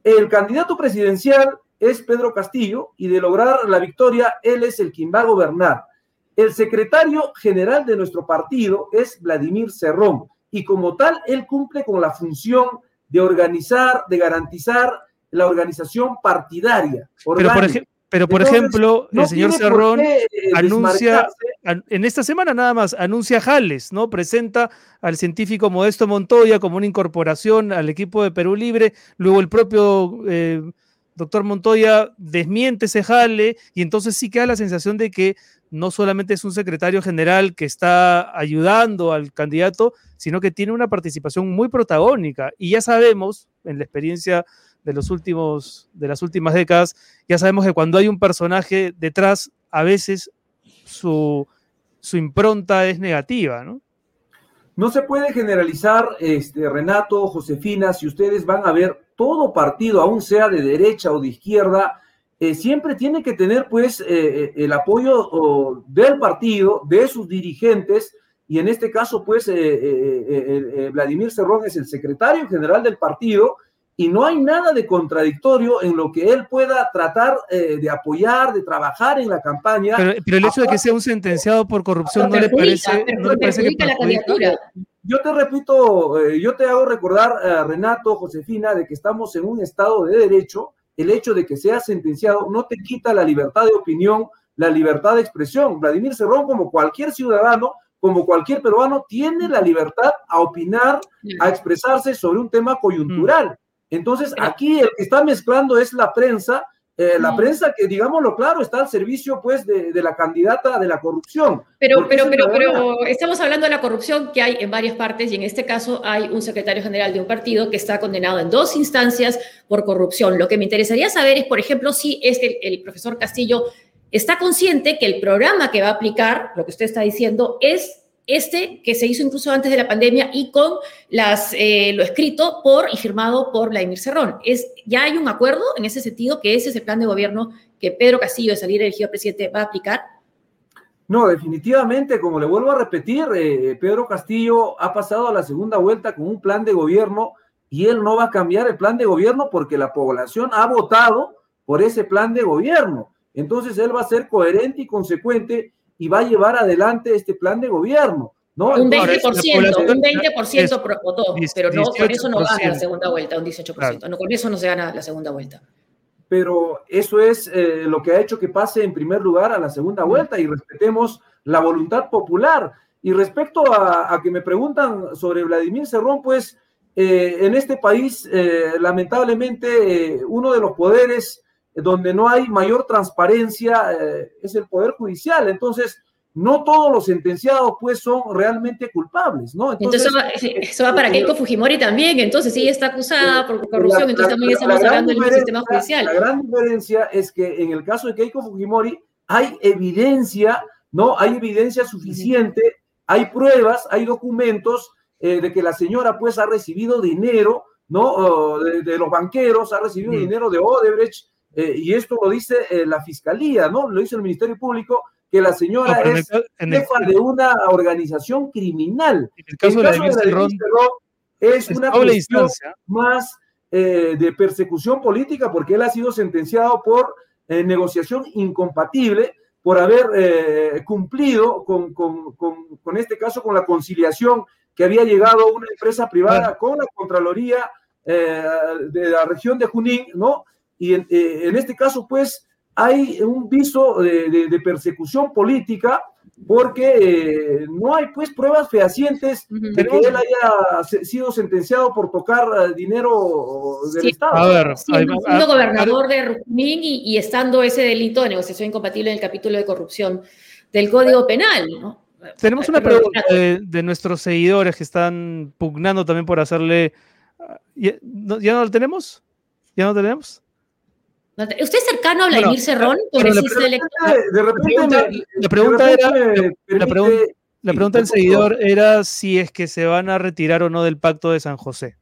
S9: El candidato presidencial es Pedro Castillo y de lograr la victoria, él es el quien va a gobernar. El secretario general de nuestro partido es Vladimir Cerrón y como tal, él cumple con la función de organizar, de garantizar la organización partidaria.
S2: Pero por, ejemplo, el señor Cerrón anuncia, en esta semana nada más anuncia Jales, ¿no? Presenta al científico Modesto Montoya como una incorporación al equipo de Perú Libre, luego el propio eh, doctor Montoya desmiente ese jale y entonces sí queda la sensación de que no solamente es un secretario general que está ayudando al candidato, sino que tiene una participación muy protagónica. Y ya sabemos, en la experiencia de, los últimos, de las últimas décadas, ya sabemos que cuando hay un personaje detrás, a veces su, su impronta es negativa, ¿no?
S9: No se puede generalizar, este, Renato, Josefina, si ustedes van a ver todo partido, aún sea de derecha o de izquierda, eh, siempre tiene que tener pues eh, eh, el apoyo del partido, de sus dirigentes, y en este caso pues Vladimir Cerrón es el secretario general del partido, y no hay nada de contradictorio en lo que él pueda tratar de apoyar, de trabajar en la campaña.
S2: Pero, el hecho de que sea un sentenciado por corrupción no, le parece, no le parece que
S1: la candidatura.
S9: Yo te repito, yo te hago recordar, Renato, Josefina, de que estamos en un estado de derecho el hecho de que sea sentenciado no te quita la libertad de opinión, la libertad de expresión. Vladimir Cerrón, como cualquier ciudadano, como cualquier peruano, tiene la libertad a opinar, a expresarse sobre un tema coyuntural. Entonces, aquí el que está mezclando es la prensa eh, la prensa que, digámoslo claro, está al servicio pues de, la candidata de la corrupción.
S1: Pero, pero, pero, pero estamos hablando de la corrupción que hay en varias partes y en este caso hay un secretario general de un partido que está condenado en dos instancias por corrupción. Lo que me interesaría saber es, por ejemplo, si es que el profesor Castillo está consciente que el programa que va a aplicar, lo que usted está diciendo, es este que se hizo incluso antes de la pandemia y con las, eh, lo escrito por y firmado por Vladimir Cerrón. Es, ya hay un acuerdo en ese sentido que ese es el plan de gobierno que Pedro Castillo, de salir elegido presidente, va a aplicar.
S9: No, definitivamente, como le vuelvo a repetir, eh, Pedro Castillo ha pasado a la segunda vuelta con un plan de gobierno y él no va a cambiar el plan de gobierno porque la población ha votado por ese plan de gobierno. Entonces él va a ser coherente y consecuente y va a llevar adelante este plan de gobierno. ¿no?
S1: Un 20%, un 20% votó, pero no, con eso no gana la segunda vuelta, un 18%. No, con eso no se gana la segunda vuelta.
S9: Pero eso es eh, lo que ha hecho que pase en primer lugar a la segunda vuelta y respetemos la voluntad popular. Y respecto a, que me preguntan sobre Vladimir Cerrón, pues eh, en este país, eh, lamentablemente, uno de los poderes donde no hay mayor transparencia eh, es el Poder Judicial. Entonces, no todos los sentenciados pues son realmente culpables, ¿no?
S1: Entonces, eso, va, para Keiko Fujimori también, entonces sí está acusada por corrupción, entonces también estamos hablando del sistema judicial.
S9: La gran diferencia es que en el caso de Keiko Fujimori hay evidencia, ¿no? Hay evidencia suficiente, hay pruebas, hay documentos eh, de que la señora pues ha recibido dinero, ¿no? de, los banqueros, ha recibido dinero de Odebrecht, eh, y esto lo dice eh, la fiscalía, ¿no? Lo dice el Ministerio Público, que la señora es jefa de una organización criminal.
S2: En el caso, de, la
S9: es una cuestión más eh, de persecución política porque él ha sido sentenciado por negociación incompatible por haber cumplido con, con, con, con, este caso, con la conciliación que había llegado una empresa privada con la Contraloría de la región de Junín, ¿no? Y en, eh, en este caso, pues, hay un viso de, persecución política porque eh, no hay pues pruebas fehacientes de que él haya sido sentenciado por tocar eh, dinero del Estado.
S1: A ver, siendo gobernador de Rucumín y, estando ese delito de negociación incompatible en el capítulo de corrupción del Código Penal, ¿no?
S2: Tenemos una pregunta de, de, nuestros seguidores que están pugnando también por hacerle. Ah, ¿Ya, ¿Ya no lo tenemos? ¿Ya no lo tenemos?
S1: ¿Usted es cercano a Vladimir Cerrón, congresista electo?
S2: De repente, la pregunta era, la, pregunta, la pregunta del seguidor era si es que se van a retirar o no del pacto de San José.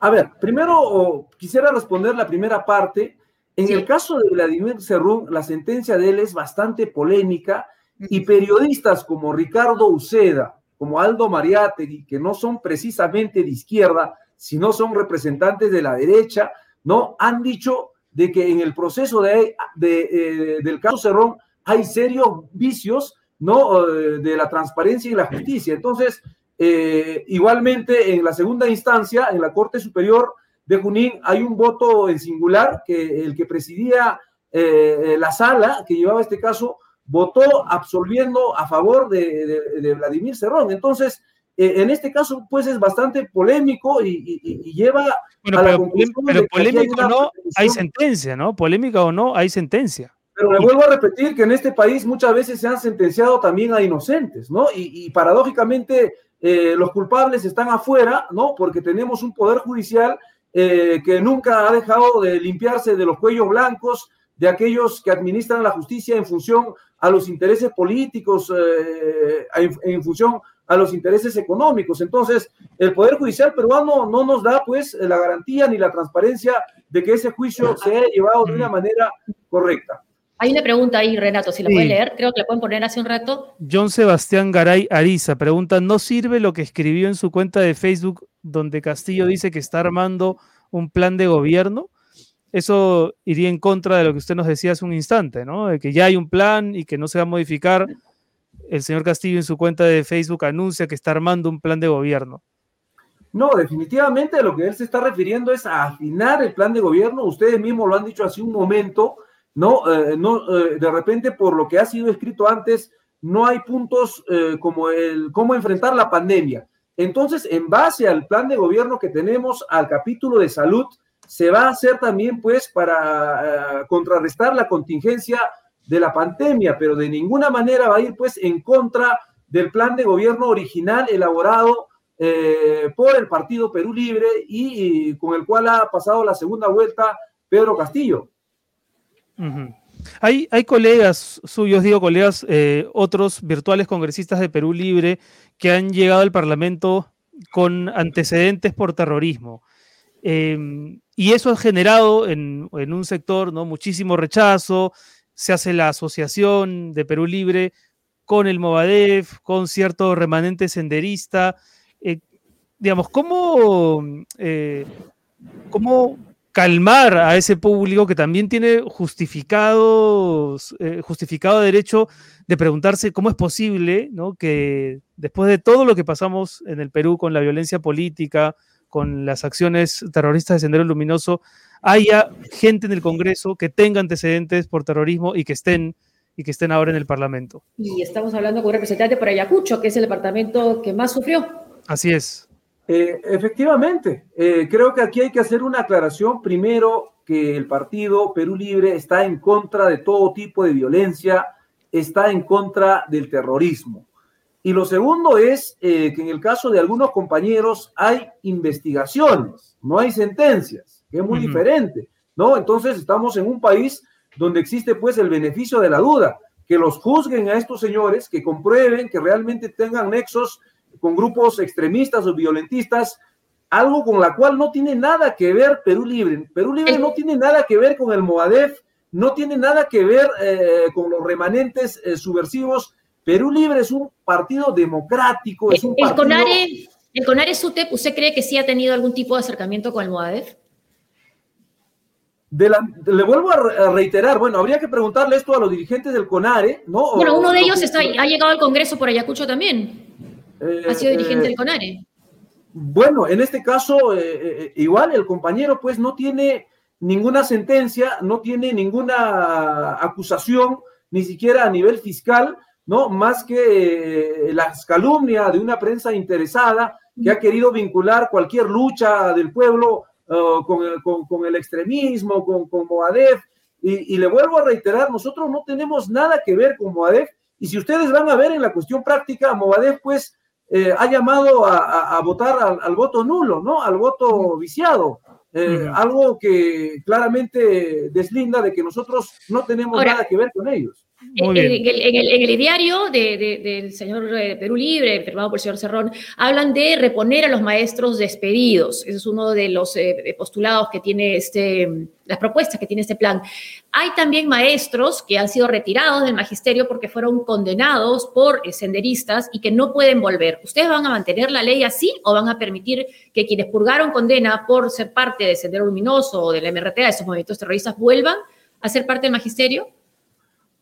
S9: A ver, primero quisiera responder la primera parte. En el caso de Vladimir Cerrón, la sentencia de él es bastante polémica y periodistas como Ricardo Uceda, como Aldo Mariátegui, que no son precisamente de izquierda, sino son representantes de la derecha, no han dicho de que en el proceso de, eh, del caso Cerrón hay serios vicios ¿no? Eh, de la transparencia y la justicia. Entonces, eh, igualmente en la segunda instancia, en la Corte Superior de Junín, hay un voto en singular que el que presidía la sala que llevaba este caso votó absolviendo a favor de, de, Vladimir Cerrón. Entonces, eh, en este caso, pues es bastante polémico y, lleva
S2: bueno, a la pero, pero polémico o no, hay sentencia, ¿no? Polémica o no, hay sentencia.
S9: Pero le vuelvo a repetir que en este país muchas veces se han sentenciado también a inocentes, ¿no? Y, paradójicamente eh, los culpables están afuera, ¿no? Porque tenemos un poder judicial eh, que nunca ha dejado de limpiarse de los cuellos blancos de aquellos que administran la justicia en función a los intereses políticos, eh, en, función a los intereses económicos. Entonces, el Poder Judicial peruano no nos da pues la garantía ni la transparencia de que ese juicio se haya llevado de una manera correcta.
S1: Hay una pregunta ahí, Renato, si la puede leer, creo que la pueden poner hace un rato.
S2: John Sebastián Garay Ariza pregunta, ¿no sirve lo que escribió en su cuenta de Facebook donde Castillo dice que está armando un plan de gobierno? Eso iría en contra de lo que usted nos decía hace un instante, ¿no? De que ya hay un plan y que no se va a modificar. El señor Castillo en su cuenta de Facebook anuncia que está armando un plan de gobierno.
S9: No, definitivamente lo que él se está refiriendo es a afinar el plan de gobierno. Ustedes mismos lo han dicho hace un momento no, eh, no eh, de repente por lo que ha sido escrito antes, no hay puntos eh, como el cómo enfrentar la pandemia. Entonces, en base al plan de gobierno que tenemos, al capítulo de salud, se va a hacer también, pues, para contrarrestar la contingencia de la pandemia, pero de ninguna manera va a ir, pues, en contra del plan de gobierno original elaborado por el Partido Perú Libre y con el cual ha pasado la segunda vuelta Pedro Castillo
S2: hay, hay, colegas suyos, digo colegas, eh, otros virtuales congresistas de Perú Libre que han llegado al Parlamento con antecedentes por terrorismo. Em, y eso ha generado en, un sector ¿no? muchísimo rechazo. Se hace la asociación de Perú Libre con el Movadef, con cierto remanente senderista. Eh, digamos, ¿cómo, eh, ¿cómo calmar a ese público que también tiene justificado, eh, justificado derecho de preguntarse cómo es posible ¿no? que después de todo lo que pasamos en el Perú con la violencia política, con las acciones terroristas de Sendero Luminoso, haya gente en el Congreso que tenga antecedentes por terrorismo y que estén y que estén ahora en el Parlamento.
S1: Y estamos hablando con un representante por Ayacucho, que es el departamento que más sufrió.
S2: Así es.
S9: Eh, efectivamente, eh, creo que aquí hay que hacer una aclaración. Primero, que el partido Perú Libre está en contra de todo tipo de violencia, está en contra del terrorismo. Y lo segundo es eh, que en el caso de algunos compañeros hay investigaciones, no hay sentencias, que es muy diferente, ¿no? Entonces estamos en un país donde existe pues el beneficio de la duda, que los juzguen a estos señores, que comprueben que realmente tengan nexos con grupos extremistas o violentistas, algo con la cual no tiene nada que ver Perú Libre. Perú Libre no tiene nada que ver con el Moadef, no tiene nada que ver eh, con los remanentes eh, subversivos. Perú Libre es un partido democrático. Es un
S1: el, CONARE, el CONARE SUTEP, ¿usted cree que sí ha tenido algún tipo de acercamiento con el Moadef?
S9: le vuelvo a, reiterar, bueno, habría que preguntarle esto a los dirigentes del CONARE, ¿no?
S1: Bueno, uno de ellos está, ha llegado al Congreso por Ayacucho también ha sido dirigente del eh, CONARE.
S9: Bueno, en este caso, eh, eh, igual el compañero pues no tiene ninguna sentencia, no tiene ninguna acusación, ni siquiera a nivel fiscal, ¿no? Más que las calumnias de una prensa interesada que ha querido vincular cualquier lucha del pueblo con, el, con, el, extremismo, con, con Moadef. Y, y, le vuelvo a reiterar, nosotros no tenemos nada que ver con Moadef. Y si ustedes van a ver en la cuestión práctica, Moadef pues eh, ha llamado a, votar al, voto nulo, ¿no? Al voto viciado. Eh, algo que claramente deslinda de que nosotros no tenemos nada que ver con ellos.
S1: En, el, diario del señor eh, Perú Libre, firmado por el señor Cerrón, hablan de reponer a los maestros despedidos. Ese es uno de los eh, postulados que tiene este, las propuestas que tiene este plan. Hay también maestros que han sido retirados del magisterio porque fueron condenados por eh, senderistas y que no pueden volver. ¿Ustedes van a mantener la ley así o van a permitir que quienes purgaron condena por ser parte de Sendero Luminoso o del MRTA, esos movimientos terroristas, vuelvan a ser parte del magisterio?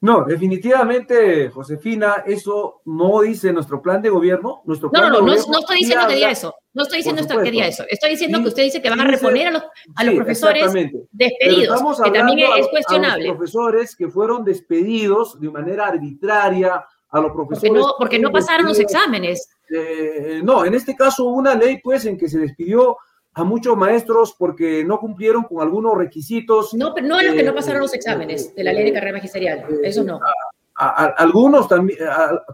S9: No, definitivamente, Josefina, eso no dice nuestro plan de gobierno. Nuestro
S1: no, no,
S9: de
S1: no, no estoy diciendo que diga eso. No estoy diciendo esto que diga eso. Estoy diciendo
S9: Sí,
S1: que usted dice que van a reponer a los, a los
S9: Sí,
S1: profesores despedidos, que también
S9: a-
S1: es
S9: A
S1: cuestionable.
S9: los profesores que fueron despedidos de manera arbitraria, a los
S1: Porque
S9: profesores.
S1: no, porque no pasaron los exámenes.
S9: eh, no, en este caso una ley, pues, en que se despidió a muchos maestros porque no cumplieron con algunos requisitos.
S1: No, pero no a los que no
S9: eh,
S1: pasaron los exámenes de la ley de carrera magisterial. Eso no.
S9: a- a- algunos también,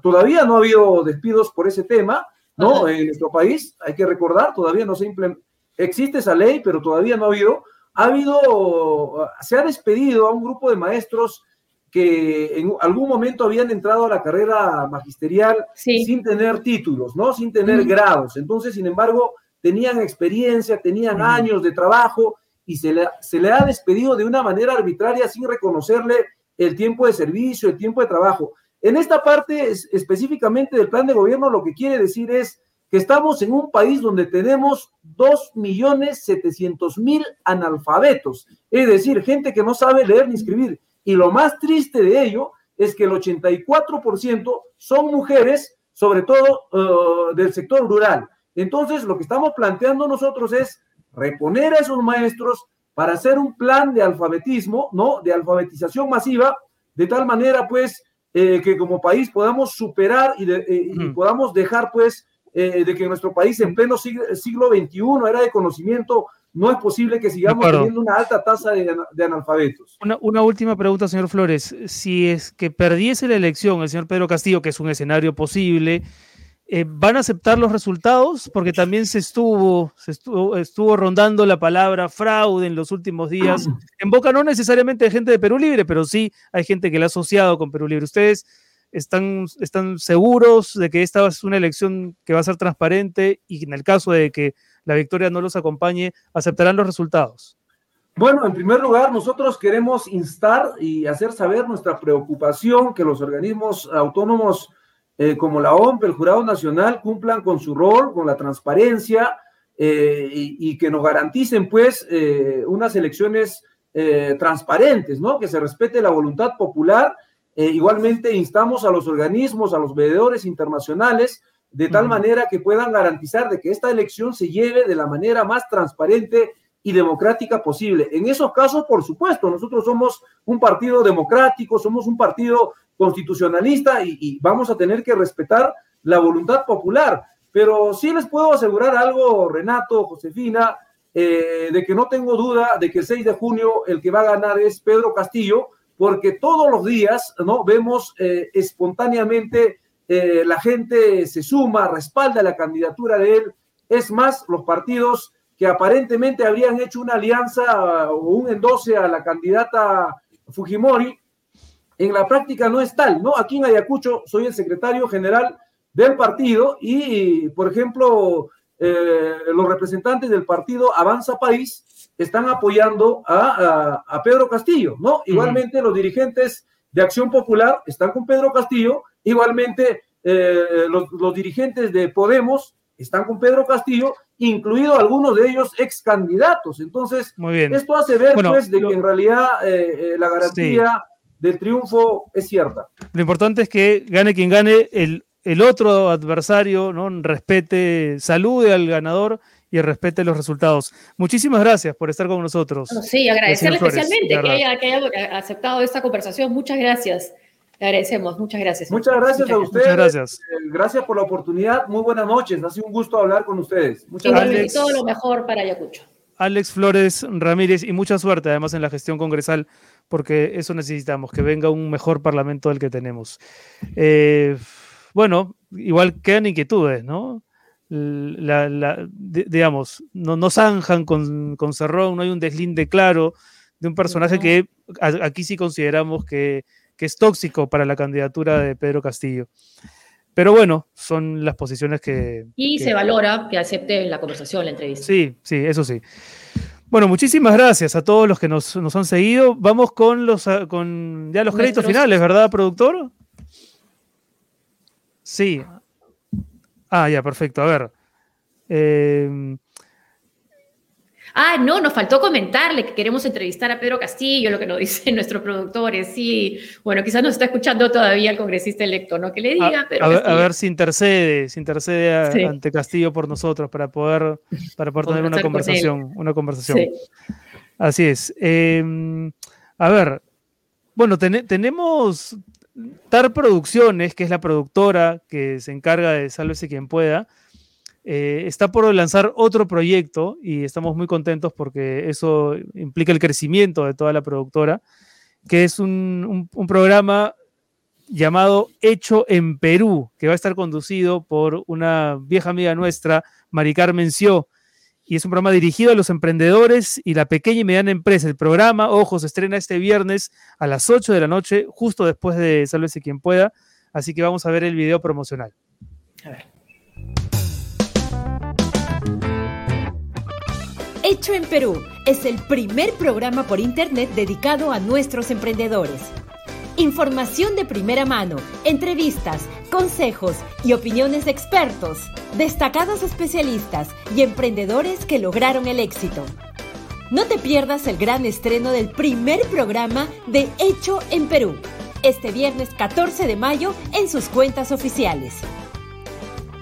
S9: todavía no ha habido despidos por ese tema, ¿no? En nuestro país, hay que recordar, todavía no se implementó, existe esa ley, pero todavía no ha habido. Ha habido, se ha despedido a un grupo de maestros que en algún momento habían entrado a la carrera magisterial sin tener títulos, ¿no? Sin tener grados. Entonces, sin embargo, tenían experiencia, tenían años de trabajo y se le, se le ha despedido de una manera arbitraria sin reconocerle el tiempo de servicio, el tiempo de trabajo. En esta parte es- específicamente del plan de gobierno, lo que quiere decir es que estamos en un país donde tenemos 2.700.000 analfabetos, es decir, gente que no sabe leer ni escribir. Y lo más triste de ello es que el 84% son mujeres, sobre todo eh, del sector rural. Entonces, lo que estamos planteando nosotros es reponer a esos maestros para hacer un plan de alfabetismo, ¿no? De alfabetización masiva, de tal manera, pues, eh, que como país podamos superar y, de- eh, y podamos dejar, pues, eh, de que nuestro país en pleno siglo, siglo XXI, era de conocimiento, no es posible que sigamos teniendo una alta tasa de, de analfabetos.
S2: Una, una última pregunta, señor Flores. Si es que perdiese la elección el señor Pedro Castillo, que es un escenario posible, eh, ¿van a aceptar los resultados? Porque también se estuvo, se estuvo, estuvo rondando la palabra fraude en los últimos días, en boca no necesariamente de gente de Perú Libre, pero sí hay gente que la ha asociado con Perú Libre. ¿Ustedes están, están seguros de que esta es una elección que va a ser transparente y en el caso de que la victoria no los acompañe, aceptarán los resultados?
S9: Bueno, en primer lugar, nosotros queremos instar y hacer saber nuestra preocupación que los organismos autónomos eh, como la OMP, el Jurado Nacional, cumplan con su rol, con la transparencia eh, y, y que nos garanticen, pues, eh, unas elecciones eh, transparentes, ¿no? Que se respete la voluntad popular. Eh, igualmente, instamos a los organismos, a los veedores internacionales, de tal manera que puedan garantizar de que esta elección se lleve de la manera más transparente y democrática posible. En esos casos, por supuesto, nosotros somos un partido democrático, somos un partido constitucionalista y, vamos a tener que respetar la voluntad popular. Pero sí les puedo asegurar algo, Renato, Josefina, eh, de que no tengo duda de que el 6 de junio el que va a ganar es Pedro Castillo, porque todos los días no vemos eh, espontáneamente eh, la gente se suma, respalda la candidatura de él. Es más, los partidos que aparentemente habrían hecho una alianza o un endose a la candidata Fujimori, en la práctica no es tal, ¿no? Aquí en Ayacucho soy el secretario general del partido y, por ejemplo, eh, los representantes del partido Avanza País están apoyando a, a- a Pedro Castillo, ¿no? Igualmente los dirigentes de Acción Popular están con Pedro Castillo, igualmente eh, los, los dirigentes de Podemos están con Pedro Castillo, incluido algunos de ellos ex candidatos. Entonces,
S2: Muy bien.
S9: esto hace ver,
S2: Bueno,
S9: pues, de
S2: lo-
S9: que en realidad eh, eh, la garantía del triunfo es cierta.
S2: Lo importante es que gane quien gane, el, el otro adversario ¿no? respete, salude al ganador y respete los resultados. Muchísimas gracias por estar con nosotros.
S1: Bueno, sí, agradecerle
S2: Flores,
S1: especialmente que haya, que haya aceptado esta conversación. Muchas gracias. Le agradecemos. Muchas gracias.
S9: Muchas gracias a ustedes.
S2: Muchas gracias.
S9: Eh, gracias por la oportunidad. Muy buenas noches. Ha sido un gusto hablar con ustedes. Muchas gracias.
S1: todo lo mejor para Ayacucho.
S2: Alex Flores Ramírez y mucha suerte además en la gestión congresal, porque eso necesitamos, que venga un mejor parlamento del que tenemos. Eh, bueno, igual quedan inquietudes, ¿no? La- la- di- digamos, no, no zanjan con, con Cerrón, no hay un deslinde claro de un personaje que a- aquí sí consideramos que, que es tóxico para la candidatura de Pedro Castillo. Pero bueno, son las posiciones que,
S1: Y
S2: que-
S1: se valora que acepte la conversación, la entrevista.
S2: Sí, sí, eso sí. Bueno, muchísimas gracias a todos los que nos, nos han seguido. Vamos con los ah, con ya los créditos
S1: Nuestros-
S2: finales, ¿verdad, productor? Sí. Ah, ya, perfecto. A ver. Eh,
S1: Ah, no, nos faltó comentarle que queremos entrevistar a Pedro Castillo, lo que nos dicen nuestros productores. Sí, bueno, quizás nos está escuchando todavía el congresista electo, ¿no? Que le diga,
S2: a, A, ver, si intercede, si intercede ante Castillo por nosotros para poder, para poder tener una conversación, una conversación. Así es. Em, a ver, bueno, tenemos TAR Producciones, que es la productora que se encarga de Sálvese quien pueda eh, está por lanzar otro proyecto y estamos muy contentos porque eso implica el crecimiento de toda la productora, que es un, programa llamado Hecho en Perú, que va a estar conducido por una vieja amiga nuestra, Mari Carmen y es un programa dirigido a los emprendedores y la pequeña y mediana empresa. El programa, ojo, se estrena este viernes a las 8 de la noche, justo después de Sálvese quien pueda, así que vamos a ver el video promocional.
S10: Hecho en Perú es el primer programa por Internet dedicado a nuestros emprendedores. Información de primera mano, entrevistas, consejos y opiniones de expertos, destacados especialistas y emprendedores que lograron el éxito. No te pierdas el gran estreno del primer programa de Hecho en Perú, este viernes 14 de mayo en sus cuentas oficiales.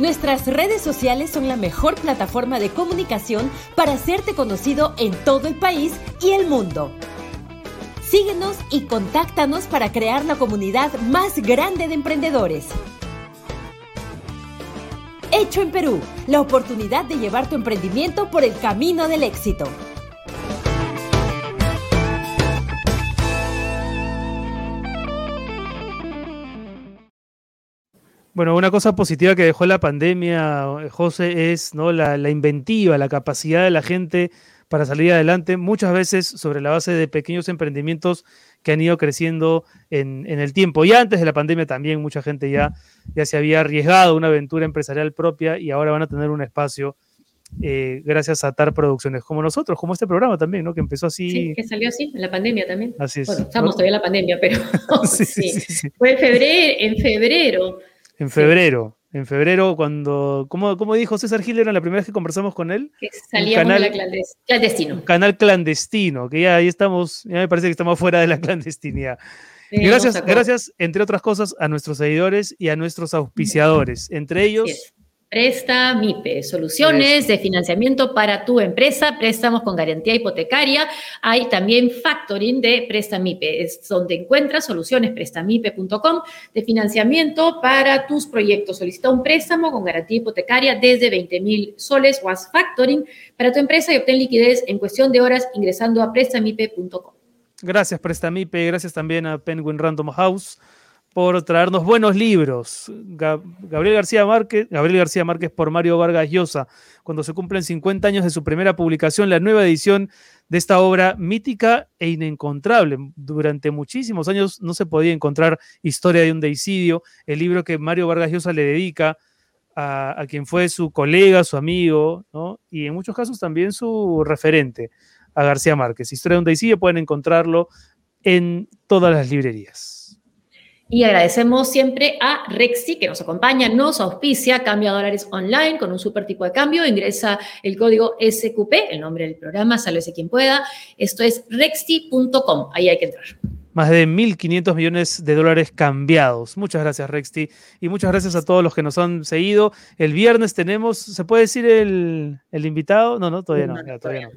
S10: Nuestras redes sociales son la mejor plataforma de comunicación para hacerte conocido en todo el país y el mundo. Síguenos y contáctanos para crear la comunidad más grande de emprendedores. Hecho en Perú, la oportunidad de llevar tu emprendimiento por el camino del éxito.
S2: Bueno, una cosa positiva que dejó la pandemia, José, es ¿no? la, inventiva, la capacidad de la gente para salir adelante, muchas veces sobre la base de pequeños emprendimientos que han ido creciendo en, el tiempo. Y antes de la pandemia también mucha gente ya, ya se había arriesgado a una aventura empresarial propia y ahora van a tener un espacio eh, gracias a TAR Producciones, como nosotros, como este programa también, ¿no? Que empezó así.
S1: Sí, que salió así, en la pandemia también.
S2: Así es.
S1: Bueno, estamos todavía en la pandemia, pero sí, fue en febrero, en febrero
S2: en febrero. En febrero, cuando. ¿Cómo, cómo dijo César Gil? Era la primera vez que conversamos con él.
S1: Que salíamos canal, de la clandestino.
S2: canal clandestino, que ya ahí estamos. Ya me parece que estamos fuera de la clandestinidad. gracias, gracias, entre otras cosas, a nuestros seguidores y a nuestros auspiciadores. Entre ellos.
S1: Presta MIPE, soluciones de financiamiento para tu empresa, préstamos con garantía hipotecaria. Hay también factoring de Presta MIPE, es donde encuentras soluciones prestamipe.com de financiamiento para tus proyectos. Solicita un préstamo con garantía hipotecaria desde 20 mil soles o haz factoring para tu empresa y obtén liquidez en cuestión de horas ingresando a prestamipe.com.
S2: Gracias, Prestamipe. Gracias también a Penguin Random House por traernos buenos libros. Gabriel García Márquez, Gabriel García Márquez por Mario Vargas Llosa, cuando se cumplen 50 años de su primera publicación, la nueva edición de esta obra mítica e inencontrable. Durante muchísimos años no se podía encontrar historia de un deicidio, el libro que Mario Vargas Llosa le dedica a, quien fue su colega, su amigo, y en muchos casos también su referente, a García Márquez. Historia de un deicidio pueden encontrarlo en todas las librerías.
S1: Y agradecemos siempre a Rexi que nos acompaña, nos auspicia, cambia dólares online con un super tipo de cambio, ingresa el código SQP, el nombre del programa, sálvese quien pueda. Esto es rexti.com, ahí hay que entrar.
S2: Más de 1.500 millones de dólares cambiados. Muchas gracias, Rexti. Y muchas gracias a todos los que nos han seguido. El viernes tenemos, ¿se puede decir el, invitado? No, no, todavía no. todavía,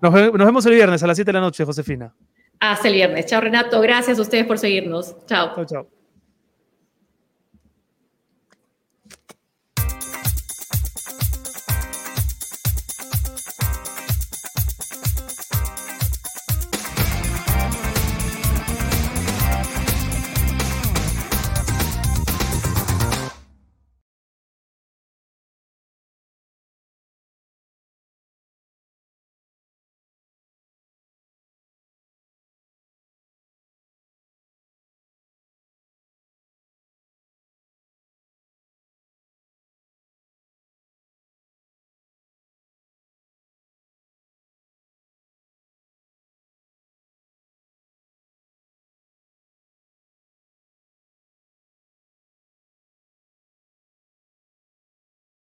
S2: no, nos, nos vemos el viernes a las 7 de la noche, Josefina.
S1: Hasta el viernes. Chao, Renato. Gracias a ustedes por seguirnos. Chao. Chao, chao.